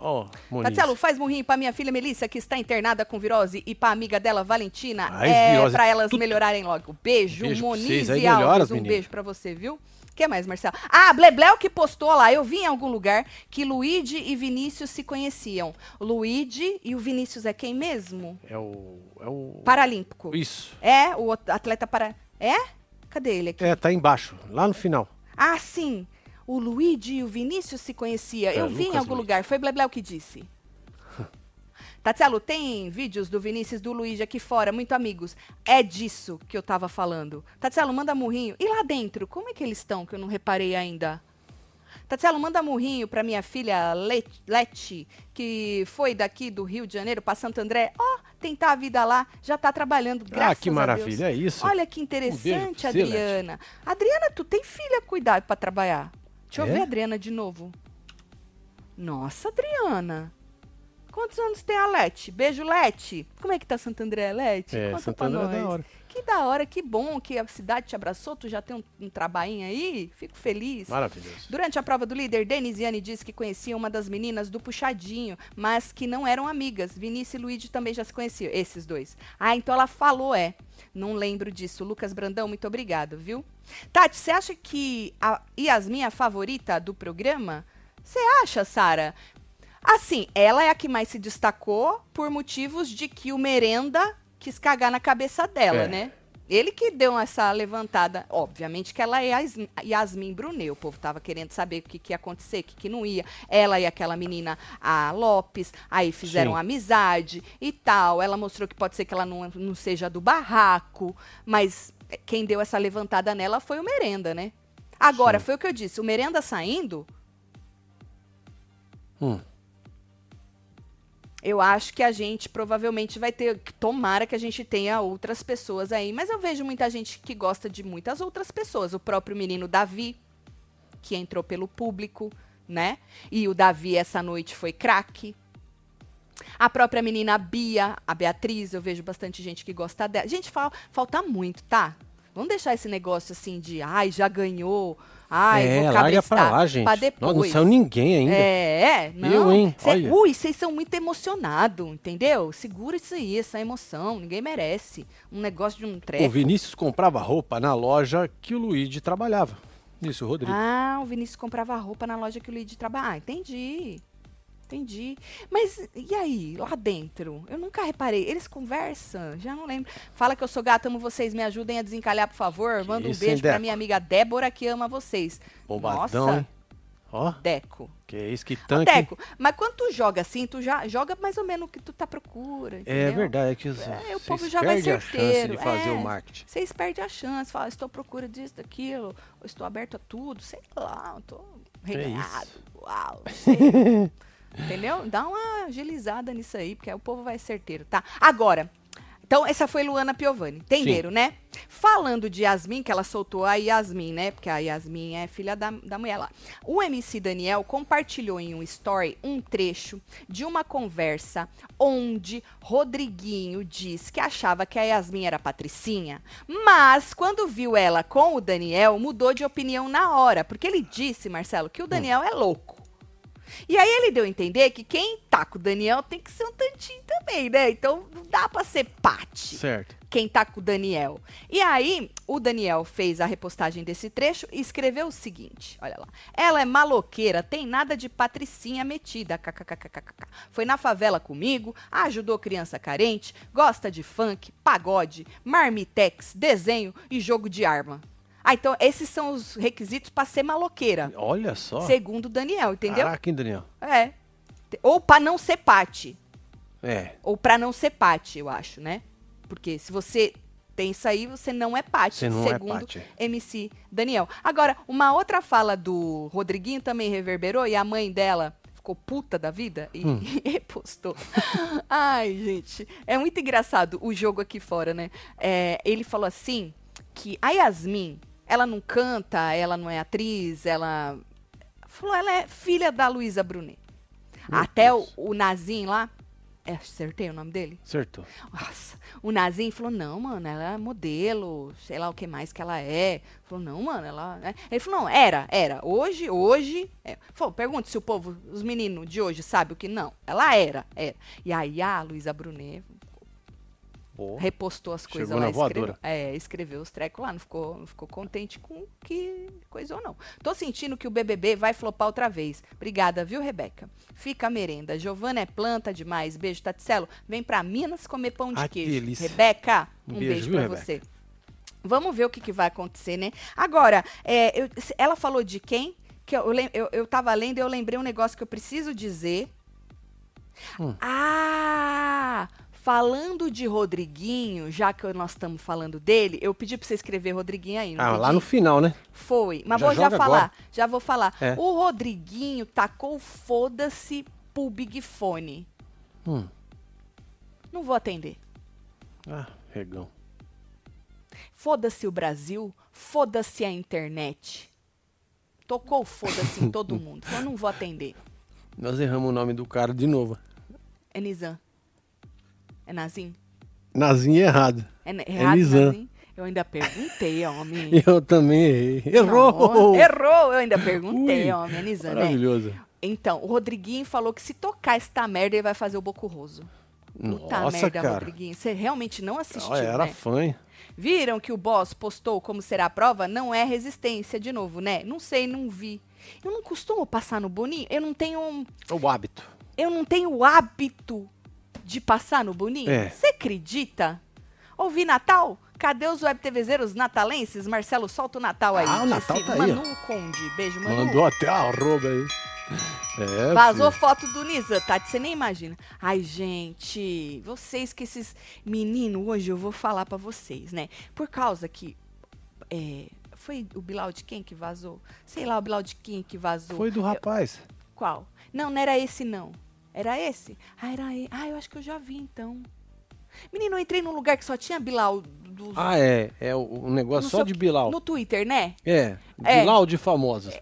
Ó, Moniz. Tatielo, faz murrinho pra minha filha Melissa, que está internada com virose, e pra amiga dela, Valentina, Faz é, virose, pra elas tudo. melhorarem logo. Beijo, Beijo Moniz e Alves, melhoras, um menina. beijo pra você, viu? O que mais, Marcelo? Ah, Blebleu que postou lá, eu vi em algum lugar que Luigi e Vinícius se conheciam. Luigi e o Vinícius é quem mesmo? É o. É o. Paralímpico. Isso. É, o at- atleta para... É? Cadê ele aqui? É, tá embaixo, lá no final. Ah, sim. O Luigi e o Vinícius se conheciam. É, eu vi em Lucas algum Luigi. lugar. Foi Blebleu que disse. Tatielo, tem vídeos do Vinícius e do Luigi aqui fora, muito amigos. É disso que eu tava falando. Tatielo, manda murrinho. E lá dentro, como é que eles estão, que eu não reparei ainda? Tatielo, manda murrinho pra minha filha Let- Leti, que foi daqui do Rio de Janeiro pra Santo André. Ó, tentar a vida lá, já tá trabalhando, graças ah, que maravilha, é isso. Olha que Um interessante, pra você, Leti. Adriana. Adriana, tu tem filha a cuidar pra trabalhar? Deixa eu É? ver a Adriana de novo. Nossa, Adriana. Quantos anos tem a Leti? Beijo, Leti. Como é que tá Santo André, Leti? É, Conta Santo André é da hora. Que da hora, que bom que a cidade te abraçou. Tu já tem um, um trabalhinho aí? Fico feliz. Maravilhoso. Durante a prova do líder, Denisiane disse que conhecia uma das meninas do Puxadinho, mas que não eram amigas. Vinícius e Luigi também já se conheciam, esses dois. Ah, então ela falou, é. Não lembro disso. Lucas Brandão, muito obrigado, viu? Tati, você acha que a Yasmin é a favorita do programa? Você acha, Sara? Assim, ela é a que mais se destacou por motivos de que o Merenda quis cagar na cabeça dela, É. né? Ele que deu essa levantada. Obviamente que ela é a Yas- Yasmin Brunet. O povo tava querendo saber o que, que ia acontecer, o que, que não ia. Ela e aquela menina, a Lopes, aí fizeram Sim. amizade e tal. Ela mostrou que pode ser que ela não, não seja do barraco, mas quem deu essa levantada nela foi o Merenda, né? Agora, Sim. foi o que eu disse. O Merenda saindo, Hum. Eu acho que a gente provavelmente vai ter. Tomara que a gente tenha outras pessoas aí. Mas eu vejo muita gente que gosta de muitas outras pessoas. O próprio menino Davi, que entrou pelo público, né? E o Davi essa noite foi craque. A própria menina Bia, a Beatriz, eu vejo bastante gente que gosta dela. Gente, fal- falta muito, tá? Vamos deixar esse negócio assim de, ai, já ganhou. Ai, é, vou larga pra lá, gente. Pra Não, depois. não saiu ninguém ainda. É, é, não. Eu, hein? Cê- Olha. ui, vocês são muito emocionados, entendeu? Segura isso aí, essa emoção. Ninguém merece. Um negócio de um O treco. Vinícius comprava roupa na loja que o Luigi trabalhava. Isso, Rodrigo. Ah, o Vinícius comprava roupa na loja que o Luigi trabalha. Ah, entendi. Entendi. Mas e aí, lá dentro? Eu nunca reparei. Eles conversam? Já não lembro. Fala que eu sou gata, amo vocês. Me ajudem a desencalhar, por favor. Manda um isso, beijo hein, pra Deco? minha amiga Débora, que ama vocês. Bombadão, Nossa, hein? Ó, Deco. que isso, que Ô, tanque. Deco, mas quando tu joga assim, tu já joga mais ou menos o que tu tá procura. é entendeu? verdade, é que os, É, o povo já vai perdem a chance certeiro. de fazer é. o marketing. Vocês perdem a chance, fala, estou à procura disso, daquilo, estou aberto a tudo, sei lá, eu tô reganhado, uau, sei. Entendeu? Dá uma agilizada nisso aí, porque aí o povo vai certeiro, tá? Agora, então essa foi Luana Piovani, entenderam, né? Falando de Yasmin, que ela soltou a Yasmin, né? Porque a Yasmin é filha da, da mulher lá. O MC Daniel compartilhou em um story um trecho de uma conversa onde Rodriguinho diz que achava que a Yasmin era patricinha, mas quando viu ela com o Daniel, mudou de opinião na hora, porque ele disse, Marcelo, que o Daniel é louco. E aí ele deu a entender que quem tá com o Daniel tem que ser um tantinho também, né? Então não dá pra ser pate Certo. quem tá com o Daniel. E aí, o Daniel fez a repostagem desse trecho e escreveu o seguinte: olha lá. Ela é maloqueira, tem nada de patricinha metida. kkkkkk. Foi na favela comigo, ajudou criança carente, gosta de funk, pagode, marmitex, desenho e jogo de arma. Ah, então esses são os requisitos pra ser maloqueira. Olha só. Segundo o Daniel, entendeu? Caraca, hein, Daniel? É. Ou pra não ser pate. É. Ou pra não ser pate, eu acho, né? Porque se você tem isso aí, você não é pate, Você não é segundo pate. MC Daniel. Agora, uma outra fala do Rodriguinho também reverberou e a mãe dela ficou puta da vida e, Hum. repostou. Ai, gente, é muito engraçado o jogo aqui fora, né? É, ele falou assim que a Yasmin, ela não canta, ela não é atriz, ela falou, ela é filha da Luísa Brunet. Meu Até o, Deus. o Nazim lá, é, acertei o nome dele? Acertou. Nossa, o Nazim falou, não, mano, ela é modelo, sei lá o que mais que ela é. Falou, não, mano, ela... é." Ele falou, não, era, era. Hoje, hoje... É. Falou, pergunta se o povo, os meninos de hoje sabem o que não. Ela era, era. E aí a Luísa Brunet Boa. repostou as coisas lá. Escreveu, é, escreveu os trecos lá, não ficou, não ficou contente com o que coisa ou não. Tô sentindo que o BBB vai flopar outra vez. Obrigada, viu, Rebeca? Fica a merenda. Giovana é planta demais. Beijo, Taticelo. Vem pra Minas comer pão de que queijo. delícia. Rebeca, Um um beijo, pra Rebeca? você. Vamos ver o que, que vai acontecer, né? Agora, é, eu- ela falou de quem? Que eu, eu, eu tava lendo e eu lembrei um negócio que eu preciso dizer. Hum. Ah! Falando de Rodriguinho, já que nós estamos falando dele, eu pedi pra você escrever Rodriguinho aí. Ah, pedi? lá no final, né? Foi. Mas Já vou já falar. agora. Já vou falar. É. O Rodriguinho tacou foda-se pro Big Fone. Hum. Não vou atender. Ah, regão. Foda-se o Brasil, foda-se a internet. Tocou foda-se em todo mundo. Eu não vou atender. Nós erramos o nome do cara de novo. É Nizam. É Nazim? Nazinho errado. É, ne- errado, Nizam. Nazim? Eu ainda perguntei, homem. Eu também errei. Errou! Não, errou, eu ainda perguntei, Ui, homem. É Nizam, né? Maravilhoso. Então, o Rodriguinho falou que se tocar esta merda, ele vai fazer o Bocurroso. Puta Nossa, merda, cara. Rodriguinho. Você realmente não assistiu, Ah, era né? fã? Viram que o boss postou como será a prova? Não é resistência de novo, né? Não sei, não vi. Eu não costumo passar no Boninho. Eu não tenho um, O hábito. eu não tenho o hábito de passar no Boninho. É. Você acredita? Ouvi Natal? Cadê os web TVzeiros natalenses? Marcelo, solta o Natal aí. Ah, o Natal Disse tá aí. Manu Conde. Beijo, Manu. Mandou até a arroba aí. É, Vazou filho. foto do Nisa, Tati, você nem imagina. Ai, gente, vocês que esses meninos, hoje eu vou falar pra vocês, né? Por causa que. é, foi o Bilal de quem que vazou? Sei lá, o Bilal de quem que vazou. Foi do Eu- rapaz. qual? Não, não era esse, não. Era esse? Ah, era ele. Ah, eu acho que eu já vi, então. Menino, eu entrei num lugar que só tinha Bilal dos. Ah, é. É o um negócio só de. Bilal. No Twitter, né? É. É. Bilal de famosos.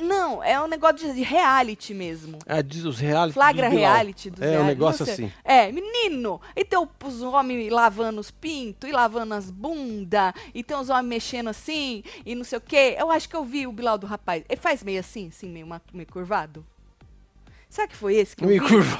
Não, é um negócio de reality mesmo. Ah, diz os reality Flagra Bilal. reality dos É, um reality, negócio não sei. assim. É, menino, e tem os homens lavando os pintos, e lavando as bundas, e tem os homens mexendo assim, e não sei o quê. Eu acho que eu vi o Bilal do rapaz. Ele faz meio assim, assim, meio, ma- meio curvado. Será que foi esse que eu Me vi? curva.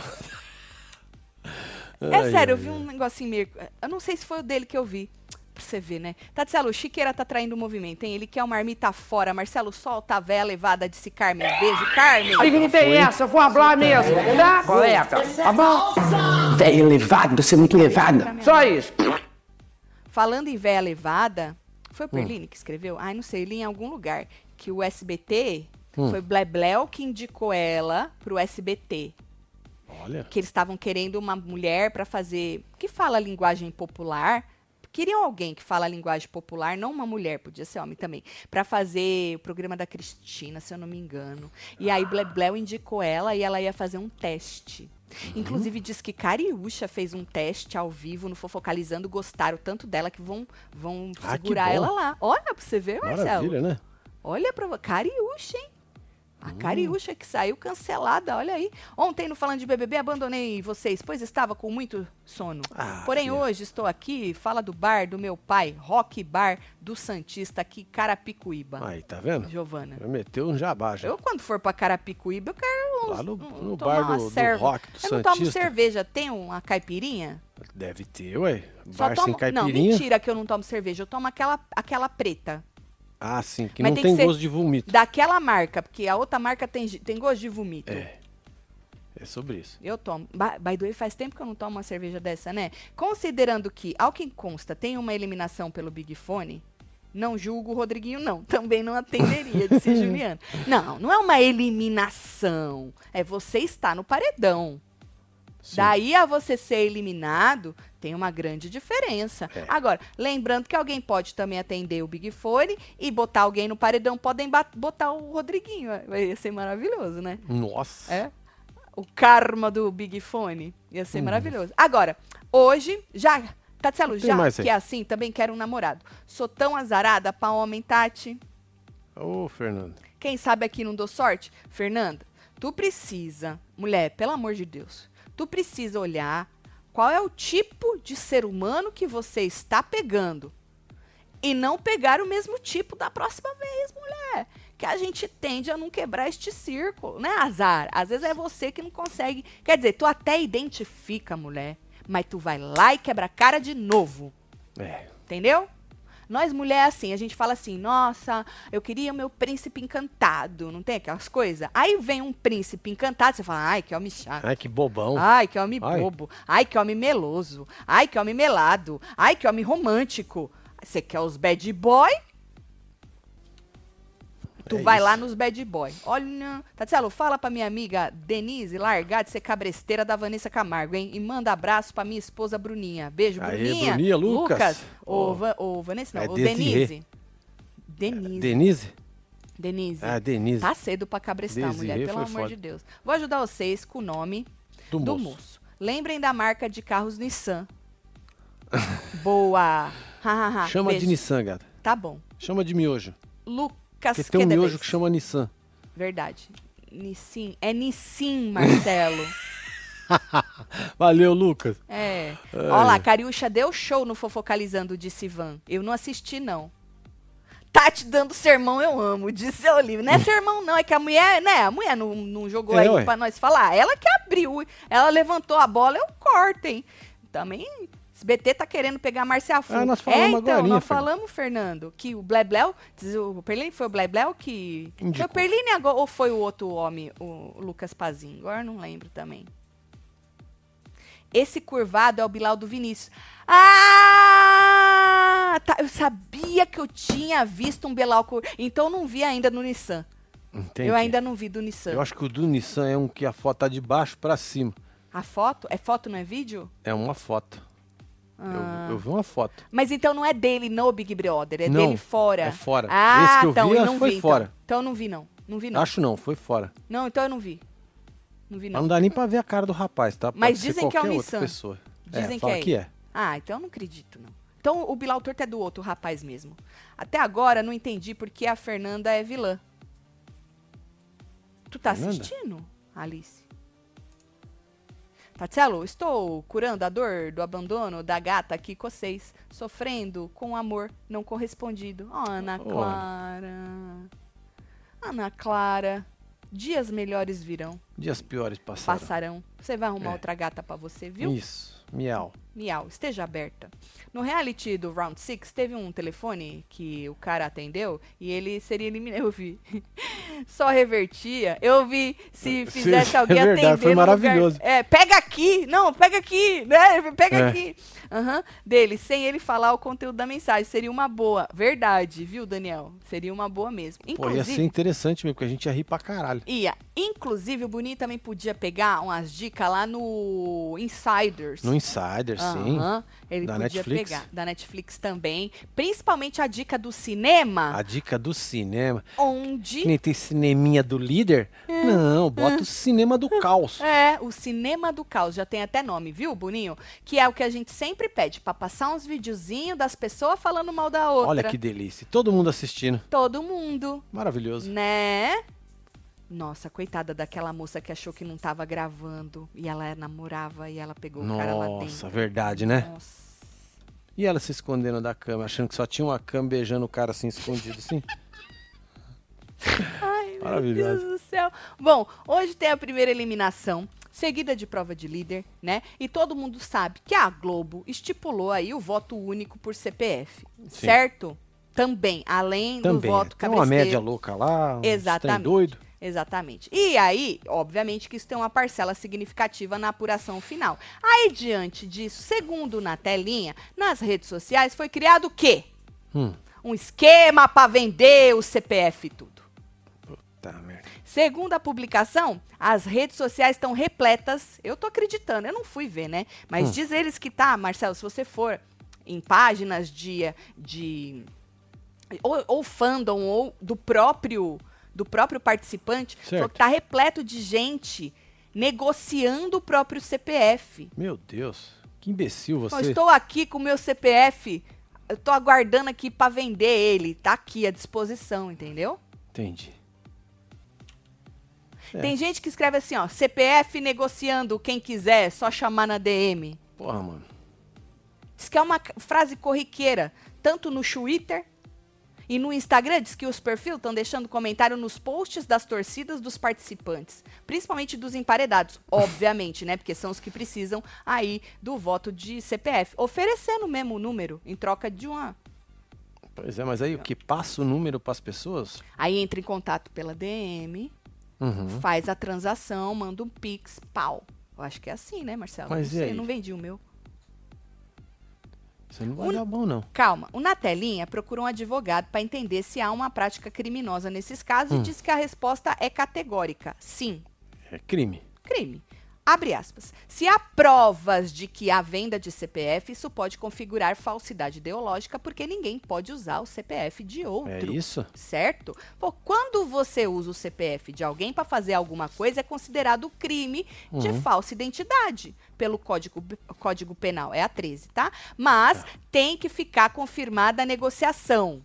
É Ai, sério, eu ai, vi ai. um negocinho meio... Eu não sei se foi o dele que eu vi. Pra você ver, né? Tatielo, o Chiqueira tá traindo o movimento, hein? Ele quer uma marmita fora. Marcelo, solta a véia levada, disse Carmen. Beijo, Carmen. Aí não tem essa, eu vou falar mesmo, tá, colega? Tá bom? Velho elevado, você é muito elevada. Só isso. Falando em véia levada, foi o Hum. Perline que escreveu? Ai, não sei, li em algum lugar. Que o SBT Hum. foi Blebleu que indicou ela pro SBT. Olha. Que eles estavam querendo uma mulher pra fazer. que fala linguagem popular. Queriam alguém que fala linguagem popular, não uma mulher, podia ser homem também, Pra fazer o programa da Cristina, se eu não me engano. E aí Blebleu indicou ela e ela ia fazer um teste. Uhum. Inclusive diz que Cariúcha fez um teste ao vivo no Fofocalizando, gostaram tanto dela que vão, vão Ah, segurar ela lá. Olha pra você ver, Marcelo. Maravilha, né? Olha pra Cariúcha, hein? A. Cariúcha que saiu cancelada, olha aí. Ontem, no Falando de BBB, abandonei vocês, pois estava com muito sono. Ah, Porém, filha. hoje estou aqui, fala do bar do meu pai, Rock Bar do Santista, aqui, Carapicuíba. Aí, tá vendo? Giovana. Já meteu um jabá já. Eu, quando for pra Carapicuíba, eu quero Lá no- um- no bar do- do. Rock do Eu não tomo Santista. cerveja. Tem uma caipirinha? Deve ter, ué. Só Bar tomo... sem Não, mentira que eu não tomo cerveja. Eu tomo aquela, aquela preta. Ah, sim, que Mas não tem tem, que gosto de vomito. Daquela marca, porque a outra marca tem, tem gosto de vomito. É. É sobre isso. Eu tomo. By the way, faz tempo que eu não tomo uma cerveja dessa, né? Considerando que, ao que consta, tem uma eliminação pelo Big Fone, não julgo o Rodriguinho, não. Também não atenderia, disse Juliano. Não, não é uma eliminação. É você estar no paredão. Sim. Daí a você ser eliminado, tem uma grande diferença. É. Agora, lembrando que alguém pode também atender o Big Fone e botar alguém no paredão, podem botar o Rodriguinho. Vai ser maravilhoso, né? Nossa. É. O karma do Big Fone. Ia Hum. ser maravilhoso. Agora, hoje, já. Tatselo, já que é assim, também quero um namorado. Sou tão azarada pra homem, Tati. Ô, Fernando. Quem sabe aqui não dou sorte? Fernanda, tu precisa, mulher, pelo amor de Deus, tu precisa olhar qual é o tipo de ser humano que você está pegando. E não pegar o mesmo tipo da próxima vez, mulher. Que a gente tende a não quebrar este círculo, né, azar? Às vezes é você que não consegue. Quer dizer, tu até identifica, mulher, mas tu vai lá e quebra a cara de novo. É. Entendeu? Nós, mulher, assim, a gente fala assim, nossa, eu queria o meu príncipe encantado, não tem aquelas coisas? Aí vem um príncipe encantado, você fala, ai, que homem chato. Ai, que bobão. Ai, que homem Ai. bobo. Ai, que homem meloso. Ai, que homem melado. Ai, que homem romântico. Você quer os bad boy? Tu É vai isso. lá nos bad boy. Olha, Tatielo, fala pra minha amiga Denise largar de ser cabresteira da Vanessa Camargo, hein? E manda abraço pra minha esposa Bruninha. Beijo, Aê, Bruninha. Bruninha, Lucas. Ô, Ó. Va- ô, Vanessa, não. É ô, Desirê. Denise. Denise. Denise? Denise. Ah, Denise. Tá cedo pra cabrestar, Desirê mulher, pelo amor foda. de Deus. Vou ajudar vocês com o nome Do, do moço. moço. Lembrem da marca de carros Nissan. Boa. Ha, ha, ha. Chama Beijo. de Nissan, gata. Tá bom. Chama de miojo. Lucas Porque tem um miojo que chama Nissan. Verdade. Nissin. É Nissin, Marcelo. Valeu, Lucas. é. Ai. Olha lá, Cariúcha deu show no Fofocalizando, disse Ivan. Eu não assisti, não. Tati dando sermão, eu amo, disse a Olivia. Não é sermão, não, é que a mulher, né? A mulher não, não jogou É, aí ué. pra nós falar. Ela que abriu, ela levantou a bola, eu corto, hein? Também, esse BT tá querendo pegar Marcia Fu. Ah, nós é, falamos então, agorinha, nós Fernando. falamos, Fernando, que o Blebleu, o Perline foi o Blebleu que... Foi Indicou. o Perline agora, ou foi o outro homem, o Lucas Pazinho? Agora eu não lembro também. Esse curvado é o Bilal do Vinícius. Ah! tá, eu sabia que eu tinha visto um Bilal cur... Então eu não vi ainda no Nissan. Entendi. Eu ainda não vi do Nissan. Eu acho que o do Nissan é um que a foto tá de baixo pra cima. A foto? É foto, não é vídeo? É uma foto. Ah. Eu, eu vi uma foto. Mas então não é dele no Big Brother, é Não, dele fora. é fora. Ah, Esse que eu então vi, eu não foi vi. fora. Então. então eu não vi, não. Não vi, não. Acho não, foi fora. Não, então eu não vi. Não vi, Mas não. não dá nem pra ver a cara do rapaz, tá? Pode Mas dizem que é o Nissan. pessoa. Dizem é, que é que é. Ah, então eu não acredito, não. Então o Bilal Torto é do outro rapaz mesmo. Até agora não entendi porque a Fernanda é vilã. Tu tá Fernanda? assistindo, Alice? Tatselo, estou curando a dor do abandono da gata aqui com vocês, sofrendo com amor não correspondido. Oh, Ana Oh. Clara. Ana Clara, dias melhores virão, Dias piores passaram. passarão. Você vai arrumar É. outra gata pra você, viu? Isso, miau. Miau, esteja aberta. No reality do Round 6, teve um telefone que o cara atendeu e ele seria eliminado. Eu vi. Só revertia. Eu vi se Sim, fizesse é alguém verdade, atender. foi no lugar- maravilhoso. É, pega aqui! Não, pega aqui! Né? Pega É. aqui! Aham, dele, sem ele falar o conteúdo da mensagem. Seria uma boa. Verdade, viu, Daniel? Seria uma boa mesmo. Pô, ia Inclusive, ser interessante mesmo, porque a gente ia rir pra caralho. ia. Inclusive, o Boninho também podia pegar umas dicas lá no Insiders. No Insider, sim. Aham, Ele Da podia Netflix. pegar. Da Netflix também. Principalmente a dica do cinema, A dica do cinema. Onde. nem tem cineminha do líder. Não, bota o cinema do caos. É, o cinema do caos. Já tem até nome, viu, Boninho? Que é o que a gente sempre pede, pra passar uns videozinhos das pessoas falando mal da outra. Olha que delícia. Todo mundo assistindo. Todo mundo, Maravilhoso. né? Nossa, coitada daquela moça que achou que não tava gravando. E ela namorava e ela pegou o cara lá dentro. Nossa, verdade, né? Nossa. E ela se escondendo da cama, achando que só tinha uma cama beijando o cara assim, escondido, assim. Ai, meu Maravilhoso. Deus do céu. Bom, hoje tem a primeira eliminação, seguida de prova de líder, né? E todo mundo sabe que a Globo estipulou aí o voto único por CPF, Sim. certo? Também, além Também. do voto tem uma média louca lá. trem Exatamente. doido. Exatamente. E aí, obviamente, que isso tem uma parcela significativa na apuração final. Aí, diante disso, segundo na telinha, nas redes sociais, foi criado o quê? Hum. Um esquema para vender o CPF e tudo. Tá, merda. Segundo a publicação, as redes sociais estão repletas. Eu tô acreditando, eu não fui ver, né? Mas Hum. diz eles que tá, Marcelo, se você for em páginas de. de ou, ou fandom, ou do próprio do próprio participante, Certo. falou que tá repleto de gente negociando o próprio CPF. Meu Deus, que imbecil Eu você. estou aqui com o meu CPF, eu tô aguardando aqui para vender ele, tá aqui à disposição, entendeu? Entendi. É. Tem gente que escreve assim, ó, CPF negociando, quem quiser, só chamar na DM. Porra, mano. Diz que é uma frase corriqueira, tanto no Twitter e no Instagram. Diz que os perfis estão deixando comentário nos posts das torcidas dos participantes, principalmente dos emparedados, obviamente, né? Porque são os que precisam aí do voto de CPF, oferecendo mesmo o número em troca de uma. Pois é, mas aí o que passa o número pras pessoas? Aí entra em contato pela DM, Uhum. faz a transação, manda um pix, pau. Eu acho que é assim, né, Marcelo? Mas não e sei, eu não vendi o meu. Isso não vai dar bom, não. Calma, o Na Telinha procurou um advogado para entender se há uma prática criminosa nesses casos Hum. e diz que a resposta é categórica. Sim, É crime. crime. Abre aspas. Se há provas de que há venda de CPF, isso pode configurar falsidade ideológica, porque ninguém pode usar o CPF de outro. É isso? Certo? Pô, quando você usa o CPF de alguém para fazer alguma coisa, é considerado crime de Uhum. falsa identidade pelo Código, Código Penal. É a 13, tá? Mas tem que ficar confirmada a negociação.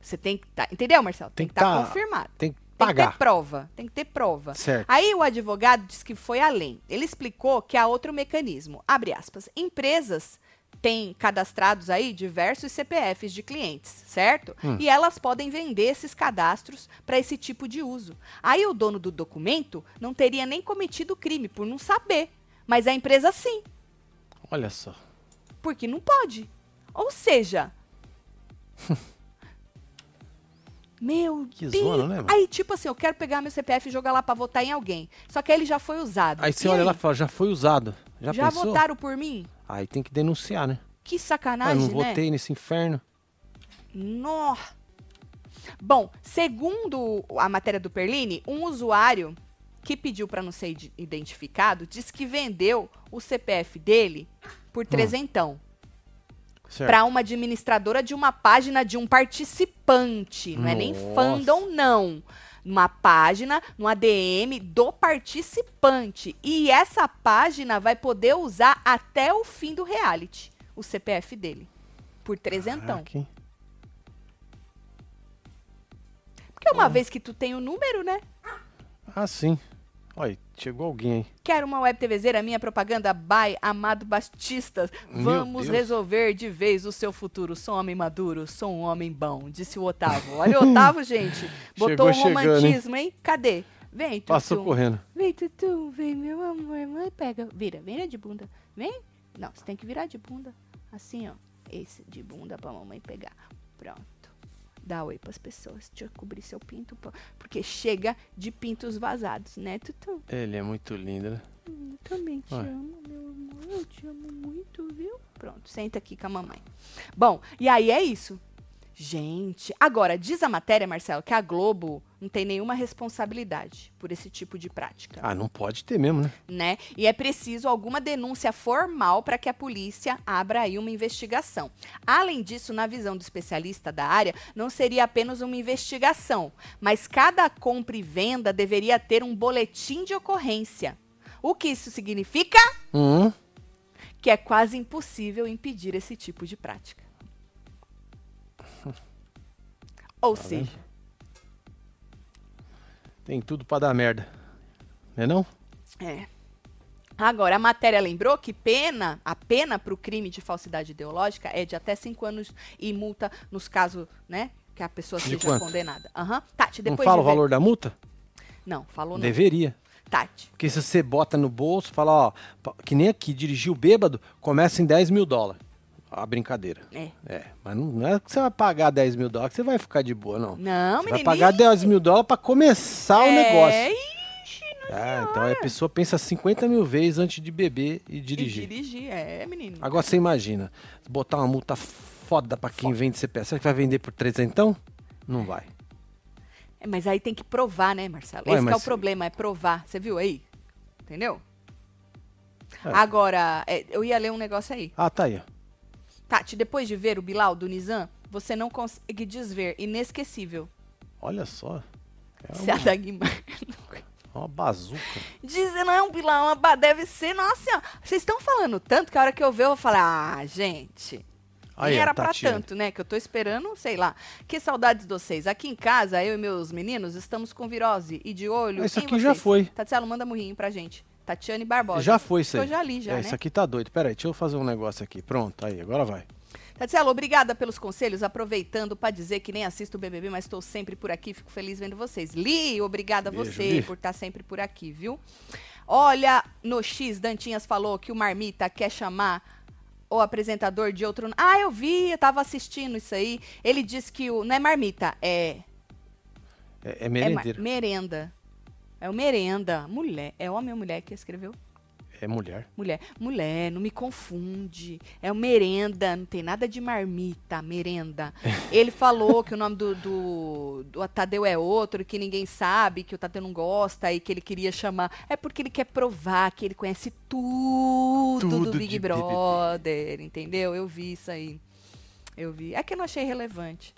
Você tem que tá, entendeu, Marcelo? Tem, Tem que estar tá- confirmado. Tem que Tem que ter pagar. prova. Tem que ter prova. Certo. Aí o advogado disse que foi além. Ele explicou que há outro mecanismo. Abre aspas. Empresas têm cadastrados aí diversos CPFs de clientes, certo? Hum. E elas podem vender esses cadastros para esse tipo de uso. Aí o dono do documento não teria nem cometido crime por não saber. Mas a empresa sim, Olha só. porque não pode. Ou seja. Meu Que Deus. zona, né, mano? Aí, tipo assim, eu quero pegar meu CPF e jogar lá pra votar em alguém. Só que aí ele já foi usado. Aí você E olha aí? lá e fala, já foi usado. Já, Já pensou? votaram por mim? Aí tem que denunciar, né? Que sacanagem, não né? votei nesse inferno. Nó. Bom, segundo a matéria do Perline, um usuário que pediu para não ser ide- identificado disse que vendeu o CPF dele por trezentão Certo. Para uma administradora de uma página de um participante. Não é nem Nossa. fandom, não. Uma página, no ADM do participante. E essa página vai poder usar até o fim do reality o CPF dele. Por trezentão. Caraca? Porque uma vez que tu tem o número, né? Ah, sim. Olha, chegou alguém aí. Quero uma web TVzeira, minha propaganda by Amado Batista. Vamos resolver de vez o seu futuro. Sou um homem maduro, sou um homem bom, disse o Otávio. Olha o Otávio, gente. Botou o hein? romantismo, hein? Cadê? Vem, Tutu. Passou correndo. Vem, Tutu, vem, meu amor. Mãe, pega. Vira, vira de bunda. Vem. Não, você tem que virar de bunda. Assim, ó. Esse de bunda pra mamãe pegar. Pronto. Dá oi pras pessoas. Deixa eu cobrir seu pinto. Porque chega de pintos vazados, né, Tutu? Ele é muito lindo, né? Eu também te Vai. amo, meu amor. Eu te amo muito, viu? Pronto, senta aqui com a mamãe. Bom, e aí é isso. Gente, agora, diz a matéria, Marcelo, que a Globo não tem nenhuma responsabilidade por esse tipo de prática, Ah, não pode ter mesmo, né? né? E é preciso alguma denúncia formal para que a polícia abra aí uma investigação. Além disso, na visão do especialista da área, não seria apenas uma investigação, mas cada compra e venda deveria ter um boletim de ocorrência. O que isso significa? Hum, que é quase impossível impedir esse tipo de prática. Ou seja, tem tudo pra dar merda. Não é não? é. Agora, a matéria lembrou que pena, a pena para o crime de falsidade ideológica é de até cinco anos e multa nos casos, né, que a pessoa seja quanto? condenada. Aham. Tati, Não depois fala o de ver- valor da multa? Não, falou não. Deveria. Tati, Porque se você bota no bolso, fala, ó, que nem aqui, dirigiu bêbado, começa em 10 mil dólares. A brincadeira. é. É, mas não, não é que você vai pagar 10 mil dólares que você vai ficar de boa, não. Não, Você vai menininho. pagar 10 mil dólares pra começar o É, negócio. ixi, Ah, então a pessoa pensa 50 mil vezes antes de beber e e dirigir. dirigir, é, menino. Agora você imagina, botar uma multa foda pra quem vende CPF. Será que vai vender por trezentão? Não vai. É, mas aí tem que provar, né, Marcelo? Ué, Esse que é mas o problema, é provar. Você viu aí? Entendeu? É. Agora, é, eu ia ler um negócio aí. Ah, tá aí. Tati, depois de ver o Bilal do Nizam, você não consegue desver. Inesquecível. Olha só. É Se a uma- Dagmar. Uma bazuca. Dizem, não, Bilão, uma ba- deve ser, nossa senhora. Vocês estão falando tanto que a hora que eu ver, eu vou falar, ah, gente. Aí, Nem era pra Tatiana. tanto, né? Que eu tô esperando, sei lá. Que saudades de vocês. Aqui em casa, eu e meus meninos estamos com virose e de olho. Isso aqui já vocês. foi. Tatiana, manda murrinho pra gente. Tatiane Barbosa. Já foi isso aí. eu já li, já, é, né? Isso aqui tá doido. Pera aí, deixa eu fazer um negócio aqui. Pronto, aí, agora vai. Tatiana, obrigada pelos conselhos. Aproveitando para dizer que nem assisto o BBB, mas estou sempre por aqui. Fico feliz vendo vocês. Li, obrigada a Beijo, você Li. por estar sempre por aqui, viu? Olha, no X, Dantinhas falou que o Marmita quer chamar o apresentador de outro. Ah, eu vi, eu tava assistindo isso aí. Ele disse que o. Não é Marmita, é. É, é É mar- merenda. É o merenda. Mulher. É homem ou mulher que escreveu? É mulher. Mulher, mulher, não me confunde. É o merenda, não tem nada de marmita, merenda. Ele falou que o nome do, do, do Tadeu é outro, que ninguém sabe, que o Tadeu não gosta e que ele queria chamar. É porque ele quer provar que ele conhece tudo, Tudo do de Big BBB. Brother, entendeu? Eu vi isso aí. Eu vi. É que eu não achei relevante.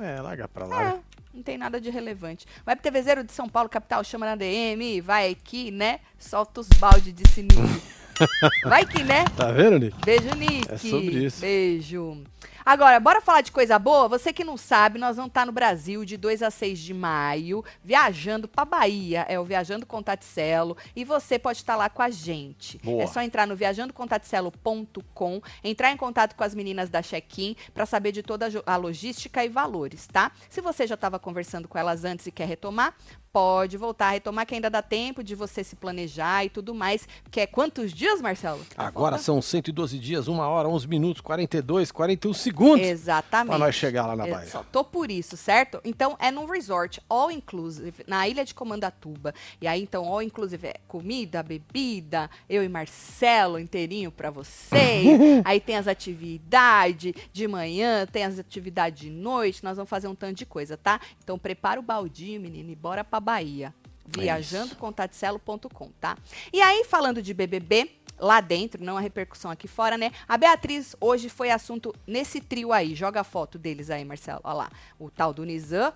É, larga pra lá. É, não tem nada de relevante. Web TV Zero de São Paulo, capital, chama na DM, vai aqui, né? Solta os balde de sininho. vai que, né? Tá vendo, Nick? Beijo, Nick. É sobre isso. Beijo. Agora, bora falar de coisa boa? Você que não sabe, nós vamos estar no Brasil de 2 a 6 de maio, viajando pra Bahia. É o Viajando com Taticelo. E você pode estar lá com a gente. Boa. É só entrar no viajandocontaticelo.com, entrar em contato com as meninas da check-in para saber de toda a logística e valores, tá? Se você já estava conversando com elas antes e quer retomar, pode voltar a retomar, que ainda dá tempo de você se planejar e tudo mais. Que é quantos dias, Marcelo? Tá Agora faltando? são 112 dias, 1 hora, 11 minutos, 42, 41 segundos Exatamente. pra nós chegar lá na Eu Bahia. só tô por isso, certo? Então é num resort all inclusive na ilha de Comandatuba. E aí então all inclusive é comida, bebida, eu e Marcelo inteirinho pra vocês. aí tem as atividades de manhã, tem as atividades de noite, nós vamos fazer um tanto de coisa, tá? Então prepara o baldinho, menino, e bora pra Bahia. É Viajandocontaticelo.com, tá? E aí falando de BBB, lá dentro, não a repercussão aqui fora, né? A Beatriz hoje foi assunto nesse trio aí. Joga a foto deles aí, Marcelo. Olha lá. O tal do Nizam,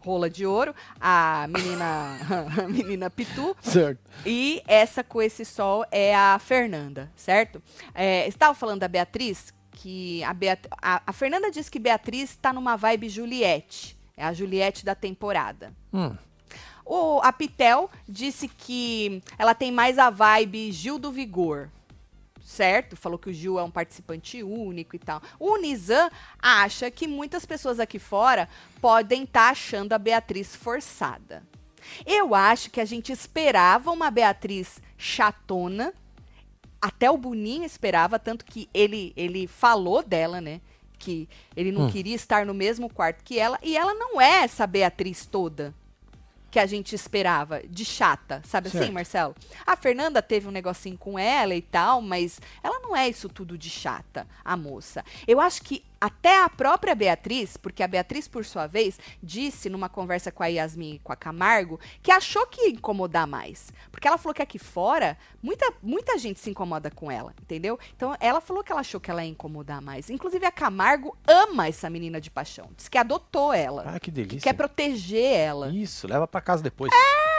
rola de ouro, a menina, a menina Pitu Certo. e essa com esse sol é a Fernanda, certo? É, estava falando da Beatriz, que a, Beat a, a Fernanda disse que Beatriz está numa vibe Juliette. É a Juliette da temporada. Hum. O, a Pitel disse que ela tem mais a vibe Gil do Vigor. Certo? Falou que o Gil é um participante único e tal. O Nizam acha que muitas pessoas aqui fora podem estar achando a Beatriz forçada. Eu acho que a gente esperava uma Beatriz chatona. Até o Boninho esperava, tanto que ele, ele falou dela, né? Que ele não queria estar no mesmo quarto que ela. E ela não é essa Beatriz toda que a gente esperava, de chata, sabe assim, Certo. Marcelo? A Fernanda teve um negocinho com ela e tal, mas ela não é isso tudo de chata, a moça. Eu acho que até a própria Beatriz, porque a Beatriz, por sua vez, disse numa conversa com a Yasmin e com a Camargo que achou que ia incomodar mais. Porque ela falou que aqui fora, muita, muita gente se incomoda com ela, entendeu? Então ela falou que ela achou que ela ia incomodar mais. Inclusive a Camargo ama essa menina de paixão. Diz que adotou ela. Ah, que que delícia. quer proteger ela. Isso, leva pra casa depois.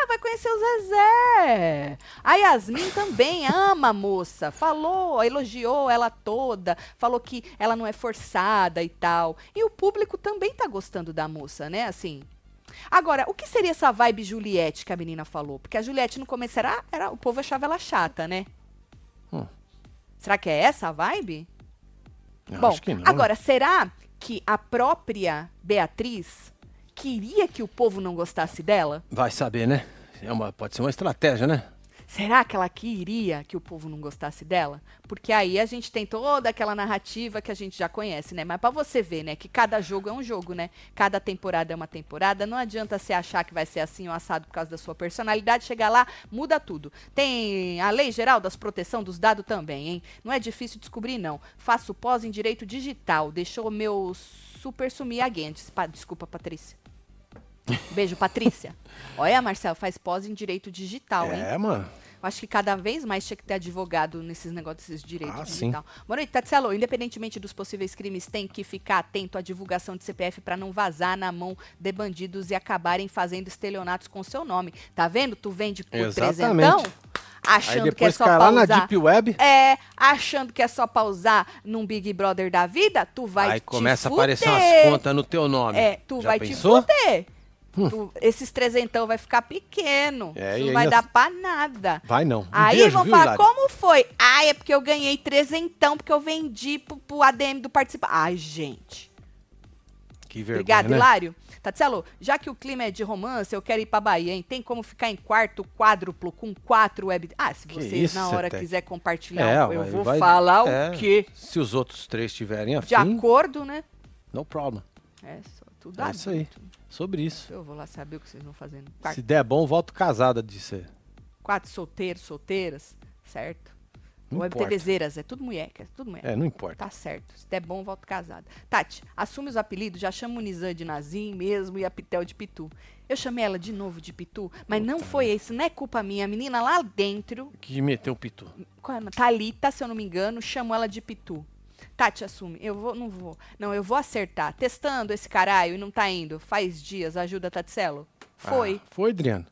Ah, vai conhecer o Zezé. A Yasmin também ama a moça. Falou, elogiou ela toda. Falou que ela não é forçada e tal. E o público também tá gostando da moça, né? Assim. Agora, o que seria essa vibe Juliette que a menina falou? Porque a Juliette no começo era, era o povo achava ela chata, né? Hum. Será que é essa a vibe? Eu Bom, acho que não. agora, será que a própria Beatriz queria que o povo não gostasse dela? Vai saber, né? É uma, pode ser uma estratégia, né? Será que ela queria que o povo não gostasse dela? Porque aí a gente tem toda aquela narrativa que a gente já conhece, né? Mas pra você ver, né, que cada jogo é um jogo, né? Cada temporada é uma temporada. Não adianta você achar que vai ser assim ou assado por causa da sua personalidade. Chegar lá, muda tudo. Tem a lei geral das proteção dos dados também, hein? Não é difícil descobrir, não. Faço pós em direito digital. Deixou meu super sumir. Pa- Desculpa, Patrícia. Beijo, Patrícia. Olha, Marcelo, faz pós em direito digital, hein? É, mano. Eu acho que cada vez mais tinha que ter advogado nesses negócios, desses direitos Ah, e sim. Boa noite, Tatselo. Independentemente dos possíveis crimes, tem que ficar atento à divulgação de CPF para não vazar na mão de bandidos e acabarem fazendo estelionatos com seu nome. Tá vendo? Tu vende por Exatamente. trezentão, achando que é só lá na. Deep Web, É, achando que é só pra usar num Big Brother da vida, tu vai aí te começa a aparecer umas contas no teu nome. É, tu Já vai pensou? Te fuder. Tu- esses trezentão vai ficar pequeno. É, Isso não vai dar pra nada. Vai não. Um Aí beijo, vão viu, falar, Hilário? como foi? Ah, é porque eu ganhei trezentão, porque eu vendi pro, pro ADM do participar. Ai, gente. Que vergonha, Obrigado, né? Hilário. Tatselo, já que o clima é de romance, eu quero ir pra Bahia, hein? Tem como ficar em quarto quádruplo com quatro web... Ah, se vocês na hora Cetec. quiser compartilhar, É, eu vou vai- falar é, o quê? Se os outros três tiverem De afim, acordo, né? no problem. É, só, tudo É isso aí. Sobre isso. Eu vou lá saber o que vocês vão fazendo. Se der bom, volto casada de ser. quatro solteiros, solteiras, certo? Não Web importa. TVzeiras, é tudo mulher, é tudo mulher. É, não importa. Tá certo. Se der bom, volto casada. Tati, assume os apelidos, já chamo o Nizam de Nazim mesmo e a Pitel de Pitu. Eu chamei ela de novo de Pitu, mas não foi isso, não é culpa minha. A menina lá dentro, Que meteu o pitu. qual é? Thalita, se eu não me engano, chamou ela de Pitu. Tati, assume. Eu vou, não vou. Não, eu vou acertar. Testando esse caralho e não tá indo. Faz dias, ajuda, Tatselo. Foi. Ah, foi, Adriano.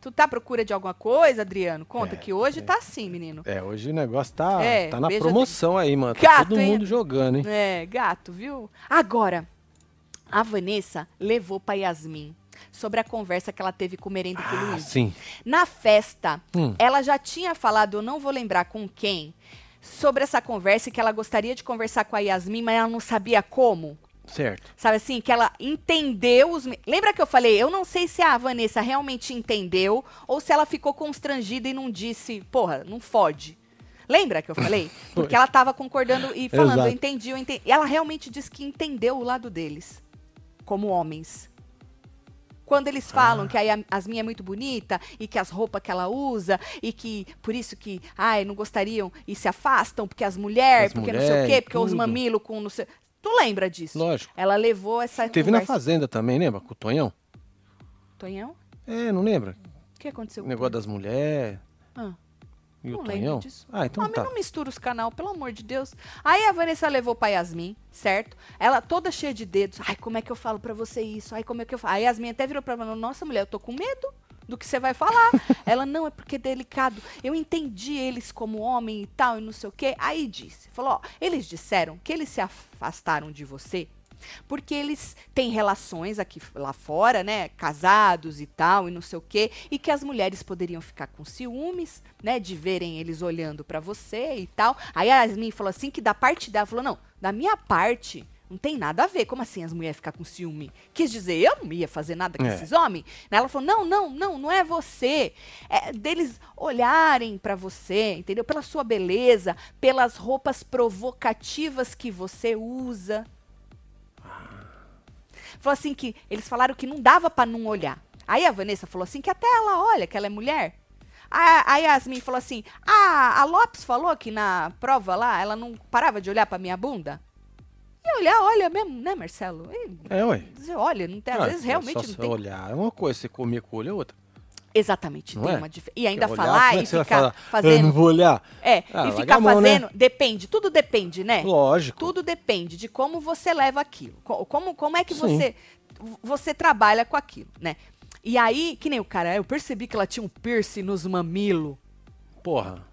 Tu tá à procura de alguma coisa, Adriano? Conta É, que hoje é. tá assim, menino. É, hoje o negócio tá, É, tá na promoção aí, mano. Tá Gato, todo hein? mundo jogando, hein? É, gato, viu? Agora, a Vanessa levou pra Yasmin sobre a conversa que ela teve com o Merenda com o Ah, Luiz. sim. Na festa, Hum. ela já tinha falado, eu não vou lembrar com quem, sobre essa conversa e que ela gostaria de conversar com a Yasmin, mas ela não sabia como. Certo. Sabe assim, que ela entendeu os. Lembra que eu falei? Eu não sei se a Vanessa realmente entendeu ou se ela ficou constrangida e não disse, porra, não fode. Lembra que eu falei? Porque ela tava concordando e falando, eu entendi, eu entendi. E ela realmente disse que entendeu o lado deles, como homens. Quando eles falam que a Yasmin é muito bonita e que as roupas que ela usa e que por isso que, ai, não gostariam e se afastam porque as mulheres, porque não sei o quê, porque os tudo. mamilos com não sei. Tu lembra disso? Lógico. Ela levou essa Teve na conversa. Fazenda também, lembra? Com o Tonhão? Tonhão? É, não lembra? O que aconteceu O negócio das mulheres Ah, e não o lembro Tonhão. disso. Ah, então mas tá. não mistura os canal, pelo amor de Deus. Aí a Vanessa levou pra Yasmin, certo? Ela toda cheia de dedos. Ai, como é que eu falo pra você isso? Ai, como é que eu falo? Aí a Yasmin até virou pra ela, nossa, mulher, eu tô com medo do que você vai falar. ela, não, é porque é delicado. Eu entendi eles como homem e tal, e não sei o quê. Aí disse, falou, ó, eles disseram que eles se afastaram de você porque eles têm relações aqui lá fora, né, casados e tal, e não sei o quê, e que as mulheres poderiam ficar com ciúmes, né, de verem eles olhando pra você e tal. Aí a Yasmin falou assim que da parte dela falou: "Não, da minha parte não tem nada a ver. Como assim as mulheres ficar com ciúme? Quis dizer, eu não ia fazer nada com É. esses homens? Né, Ela falou: não, não, não, não é você. É deles olharem pra você, entendeu? Pela sua beleza, pelas roupas provocativas que você usa. Falou assim que eles falaram que não dava pra não olhar. Aí a Vanessa falou assim que até ela olha, que ela é mulher. A, a Yasmin falou assim: ah, a Lopes falou que na prova lá ela não parava de olhar pra minha bunda. E olhar, olha mesmo, né, Marcelo? E, É, ué. você olha, não tem, às Ah, vezes é realmente não tem. olhar é uma coisa, você comer com o olho é outra. Exatamente, Não tem é? uma diferença. E ainda olhar, falar é e ficar falar? Eu fazendo. não vou olhar. É, Ah, e ficar mão, né? fazendo. Depende, tudo depende, né? Lógico. Tudo depende de como você leva aquilo. Co- Como, como é que Sim. você, você trabalha com aquilo, né? E aí, que nem o cara, eu percebi que ela tinha um piercing nos mamilos. Porra.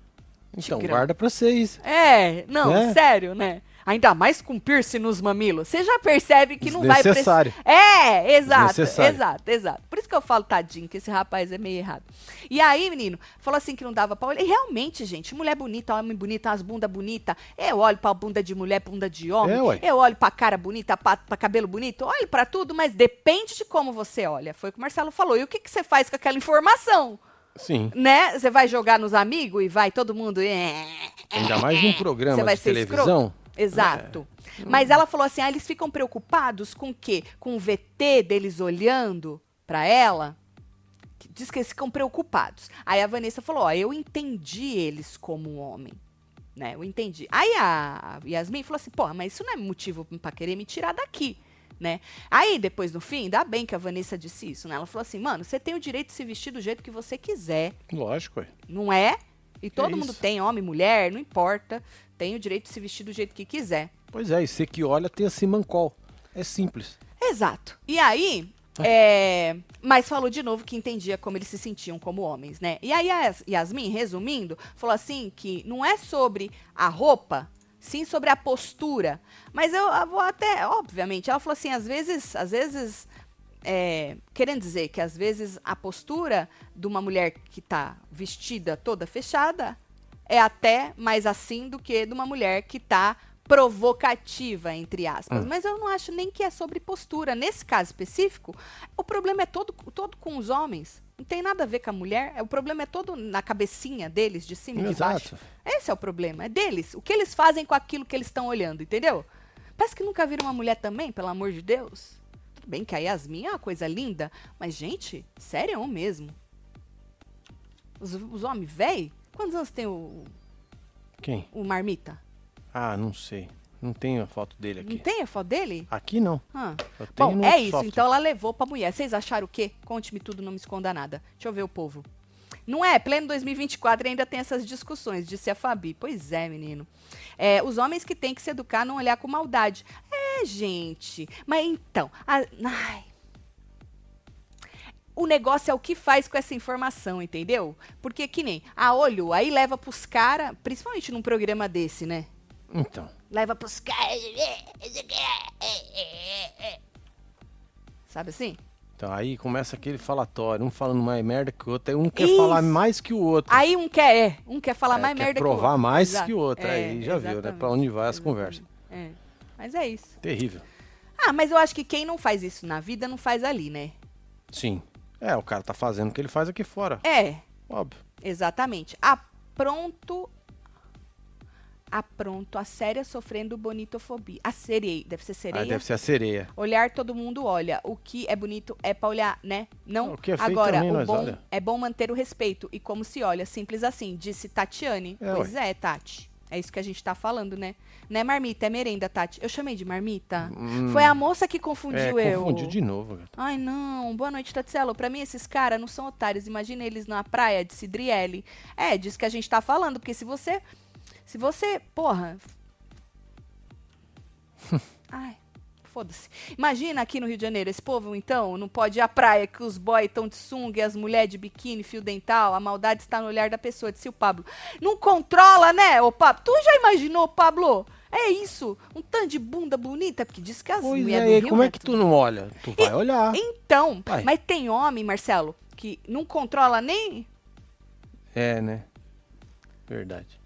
Então, Tigrão. guarda pra vocês. É, não, Né? sério, né? Ainda mais com piercing nos mamilos. Você já percebe que não vai precisar. É, exato, exato, exato. Por isso que eu falo, tadinho, que esse rapaz é meio errado. E aí, menino, falou assim que não dava pra olhar. E realmente, gente, mulher bonita, homem bonita, as bundas bonitas. Eu olho pra bunda de mulher, bunda de homem. É, eu olho pra cara bonita, pra, pra cabelo bonito. Olho pra tudo, mas depende de como você olha. Foi o que o Marcelo falou. E o que, que você faz com aquela informação? Sim. Né? Você vai jogar nos amigos e vai todo mundo. "É, Ainda mais num programa Você vai de ser televisão. Exato. Mas ela falou assim: ah, eles ficam preocupados com o quê? Com o VT deles olhando pra ela? Que Diz que eles ficam preocupados. Aí a Vanessa falou: ó, eu entendi eles como um homem. Né? Eu entendi. Aí a Yasmin falou assim: pô, mas isso não é motivo pra querer me tirar daqui. né? Aí, depois, no fim, ainda bem que a Vanessa disse isso, né? Ela falou assim, mano, você tem o direito de se vestir do jeito que você quiser, Lógico, ué. não é? E todo mundo isso? tem, homem, mulher, não importa. Tem o direito de se vestir do jeito que quiser. Pois é, e você que olha tem esse mancol. É simples. Exato. E aí, é, mas falou de novo que entendia como eles se sentiam como homens, né? E aí a Yas- Yasmin, resumindo, falou assim que não é sobre a roupa, sim sobre a postura. Mas eu, eu vou até, obviamente, ela falou assim, às vezes, às vezes, é, querendo dizer que às vezes a postura de uma mulher que tá vestida toda fechada é até mais assim do que de uma mulher que tá provocativa, entre aspas. Mas eu não acho nem que é sobre postura. Nesse caso específico, o problema é todo, todo com os homens. Não tem nada a ver com a mulher. é- O problema é todo na cabecinha deles, de cima e de baixo. Esse é o problema, é deles. O que eles fazem com aquilo que eles estão olhando, entendeu? Parece que nunca viram uma mulher também, pelo amor de Deus. Tudo bem que a Yasmin é uma coisa linda, mas, gente, sério mesmo. Os, os homens véi, quantos anos tem o, Quem? o Marmita? Ah, não sei. Não tenho a foto dele Não aqui. tem a foto dele? Aqui não. Ah. Bom, é isso. software. Então ela levou pra mulher. Vocês acharam o quê? Conte-me tudo, não me esconda nada. Deixa eu ver o povo. Não é? Pleno 2024 ainda tem essas discussões, disse a Fabi. Pois é, menino. É, os homens que têm que se educar não olhar com maldade. É, gente. Mas então. a- ai. O negócio é o que faz com essa informação, entendeu? Porque que nem a olho, aí leva pros caras, principalmente num programa desse, né? Então. Leva pros caras. Sabe assim? Então aí começa aquele falatório, um falando mais merda que o outro, aí um quer Isso. falar mais que o outro. Aí um quer, é, um quer falar É, mais quer merda que o provar outro. mais Exato. que o outro. É, aí já viu, né? Pra onde vai essa conversa. É. Mas é isso. Terrível. Ah, mas eu acho que quem não faz isso na vida não faz ali, né? Sim. É, o cara tá fazendo o que ele faz aqui fora. É, Óbvio. exatamente. Apronto. Apronto a séria sofrendo bonitofobia. A sereia, deve ser sereia. Aí deve ser a sereia. Olhar todo mundo olha. O que é bonito é pra olhar, né? Não. O que é feio Agora, também o bom olha. é bom manter o respeito e como se olha, simples assim, disse Tatiane. É, pois é, Tati. É isso que a gente tá falando, né? Não é marmita, é merenda, Tati. Eu chamei de marmita. Foi a moça que Hum. É, confundiu eu. confundiu de novo, gata. Ai, não. Boa noite, Tatselo. Pra mim, esses caras não são otários. Imagina eles na praia de Cidriele. É, disso que a gente tá falando. Porque se você. Se você. Porra. Ai. Foda-se. Imagina aqui no Rio de Janeiro, esse povo, então, não pode ir à praia que os boys estão de sunga e as mulheres de biquíni, fio dental. A maldade está no olhar da pessoa, disse o Pablo. Não controla, né, ô Pablo? Tu já imaginou, Pablo? É isso. Um tanto de bunda bonita, porque diz que as Pois mulheres é, do e Rio... como né, é que tu não olha? Tu vai olhar. então, Vai. mas tem homem, Marcelo, que não controla nem. É, né? Verdade.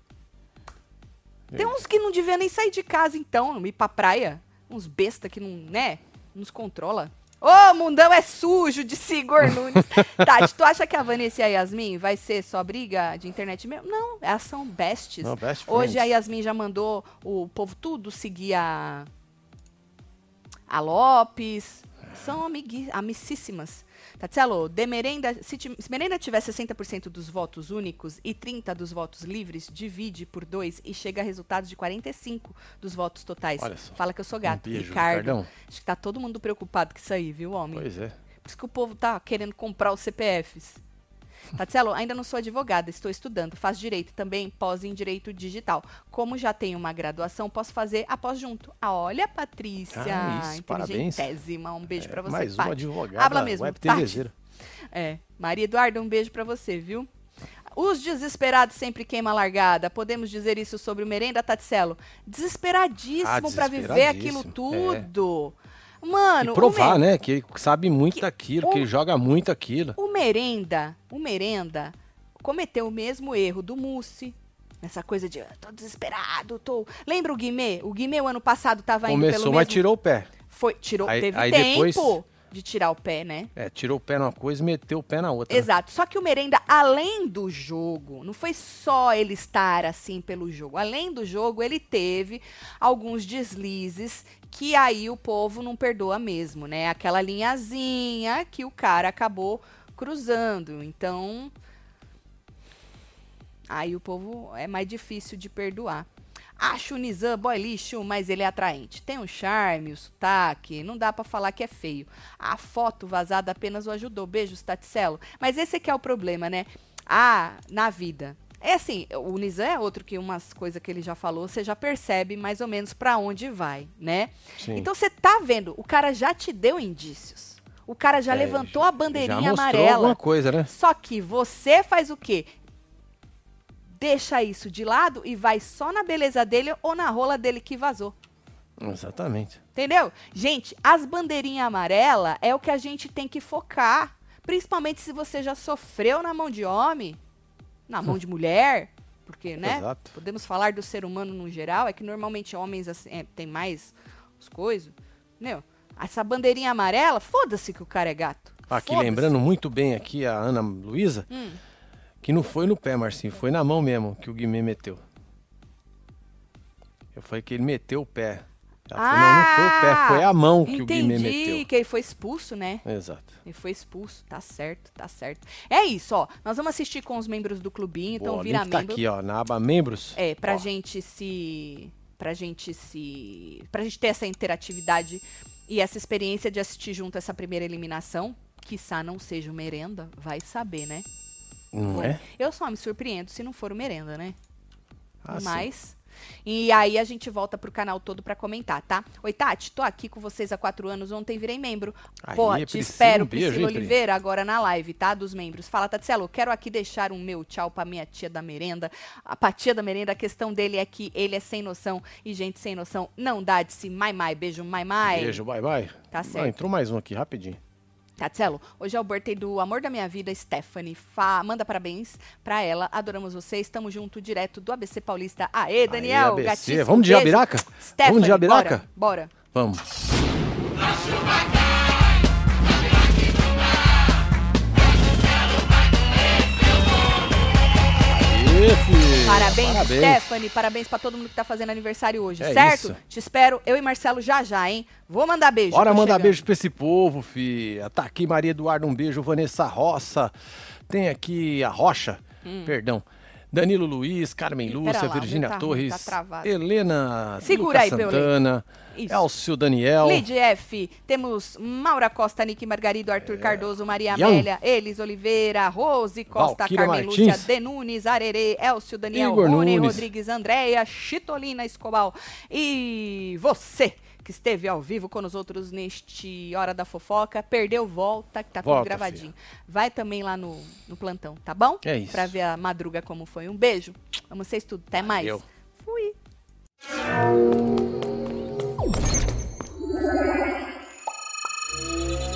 Tem uns que não devia nem sair de casa, então, ir pra praia. Uns besta que não, né? Nos controla. Ô, mundão é sujo, disse Igor Nunes. Tati, tu acha que a Vanessa e a Yasmin vai ser só briga de internet mesmo? Não, elas são bestes. Não, best Hoje a. Yasmin já mandou o povo tudo seguir a. A Lopes. São amigui, amicíssimas. Tatselo, de merenda, se, se merenda tiver 60% dos votos únicos e 30% dos votos livres, divide por dois e chega a resultados de 45% dos votos totais. Olha só. Fala que eu sou gato. Um beijo, Ricardo. Ricardão. Acho que tá todo mundo preocupado com isso aí, viu, homem? Pois é. Por isso que o povo tá querendo comprar os CPFs. Tatselo, ainda não sou advogada, estou estudando, faço direito também, pós em direito digital. Como já tenho uma graduação, posso fazer após junto. Ah, olha, Patrícia, Ah, isso, parabéns. Um beijo pra você, Mais uma Paty. advogada Habla mesmo, web. É, Maria Eduarda, um beijo pra você, viu? Os desesperados sempre queima a largada. Podemos dizer isso sobre o Merenda Tatselo? Desesperadíssimo Ah, pra viver aquilo desesperadíssimo, é. Mano, E provar, né? Que ele sabe muito que o- ele joga muito aquilo. O Merenda, o Merenda cometeu o mesmo erro do Mussi. Nessa coisa de, "Ah, tô desesperado, tô... Lembra o Guimê? O Guimê, o ano passado, tava indo Começou, pelo mas mesmo... tirou o pé. Foi, tirou, Aí- teve aí tempo depois- de tirar o pé, né? É, tirou o pé numa coisa e meteu o pé na outra. né? Exato. Só que o Merenda, além do jogo, não foi só ele estar assim pelo jogo. Além do jogo, ele teve alguns deslizes que aí o povo não perdoa mesmo, né? Aquela linhazinha que o cara acabou cruzando. Então, aí o povo é mais difícil de perdoar. Acho o Nizam boy lixo, mas ele é atraente. Tem o charme, o sotaque, não dá pra falar que é feio. A foto vazada apenas o ajudou. Beijos, Taticelo. Mas esse aqui é o problema, né? Ah, na vida. É assim, o Nizam é outro que umas coisas que ele já falou, você já percebe mais ou menos pra onde vai, né? Sim. Então você tá vendo, o cara já te deu indícios. O cara já É, levantou a bandeirinha já amarela. alguma coisa, né? Só que você faz o quê? Deixa isso de lado e vai só na beleza dele ou na rola dele que vazou. Exatamente. Entendeu? Gente, as bandeirinhas amarelas é o que a gente tem que focar. Principalmente se você já sofreu na mão de homem, na mão de mulher. Porque, né? Exato. Podemos falar do ser humano no geral. É que normalmente homens assim, é, tem mais as coisas. Entendeu? Essa bandeirinha amarela, foda-se que o cara é gato. Aqui lembrando muito bem aqui a Ana Luísa, Hum. que não foi no pé, Marcinho, foi na mão mesmo que o Guimê meteu. Eu falei que ele meteu o pé. Ela falou, não, não foi o pé, foi a mão que o Guimê Ah, Entendi meteu. que ele foi expulso, né? Exato. Ele foi expulso, tá certo, tá certo. É isso, ó. Nós vamos assistir com os membros do clubinho, então Boa, o vira link tá membro. aqui, ó, na aba membros. É, pra Ó, gente se. Pra gente se. Pra gente ter essa interatividade e essa experiência de assistir junto essa primeira eliminação. Quiçá não seja o merenda, vai saber, né? Não é? Eu só me surpreendo se não for o merenda, né? Ah, sim. E aí a gente volta pro canal todo pra comentar, tá? Oi, Tati, tô aqui com vocês há quatro anos, ontem virei membro. Aí, Pô, te Priscila, espero, um beijo, Priscila? Oliveira, agora na live, tá? Dos membros. Fala, Tatselo, quero aqui deixar um meu tchau pra minha tia da merenda. A pra tia da merenda, a questão dele é que ele é sem noção e gente sem noção não dá de si. Mai, mai, beijo, mai, mai. Beijo, bye, bye. Tá Ah, certo. entrou mais um aqui, rapidinho. Tatselo, hoje é o birthday do amor da minha vida, Stephanie. Fa- manda parabéns pra ela. Adoramos vocês. Estamos junto direto do ABC Paulista. Aê, Daniel, ABC. gatíssimo. Vamos de beijo. Jabiraca? Stephanie, Vamos de Jabiraca? Bora, bora. Vamos. Aê, filho. Parabéns, Parabéns. Stephanie. Parabéns pra todo mundo que tá fazendo aniversário hoje, É certo? isso. Te espero, eu e Marcelo já já, hein? Vou mandar beijo. Bora mandar chegando. beijo pra esse povo, fi. Tá aqui Maria Eduardo, um beijo. Vanessa Roça. Tem aqui a Rocha, perdão. Danilo Luiz, Carmen Lúcia, lá, meu tá ruim, Torres, tá. Helena Segura aí. Santana, Isso. Elcio Daniel. Lid F, temos Maura Costa, Nick Margarido, Arthur Cardoso, Maria Ian. Amélia, Elis Oliveira, Rose Costa, Valquíria Carmen Martins. Lúcia, Denunes, Arerê, Elcio Daniel, Igor Rony Nunes. Rodrigues, Andréia, Chitolina Escobal e você que esteve ao vivo com os outros neste Hora da Fofoca. Perdeu, volta, que tá volta, tudo gravadinho. Filha. Vai também lá no, no plantão, tá bom? É isso. Pra ver a madruga como foi. Um beijo. Amo vocês tudo. Até mais. Valeu. Fui. Thank you.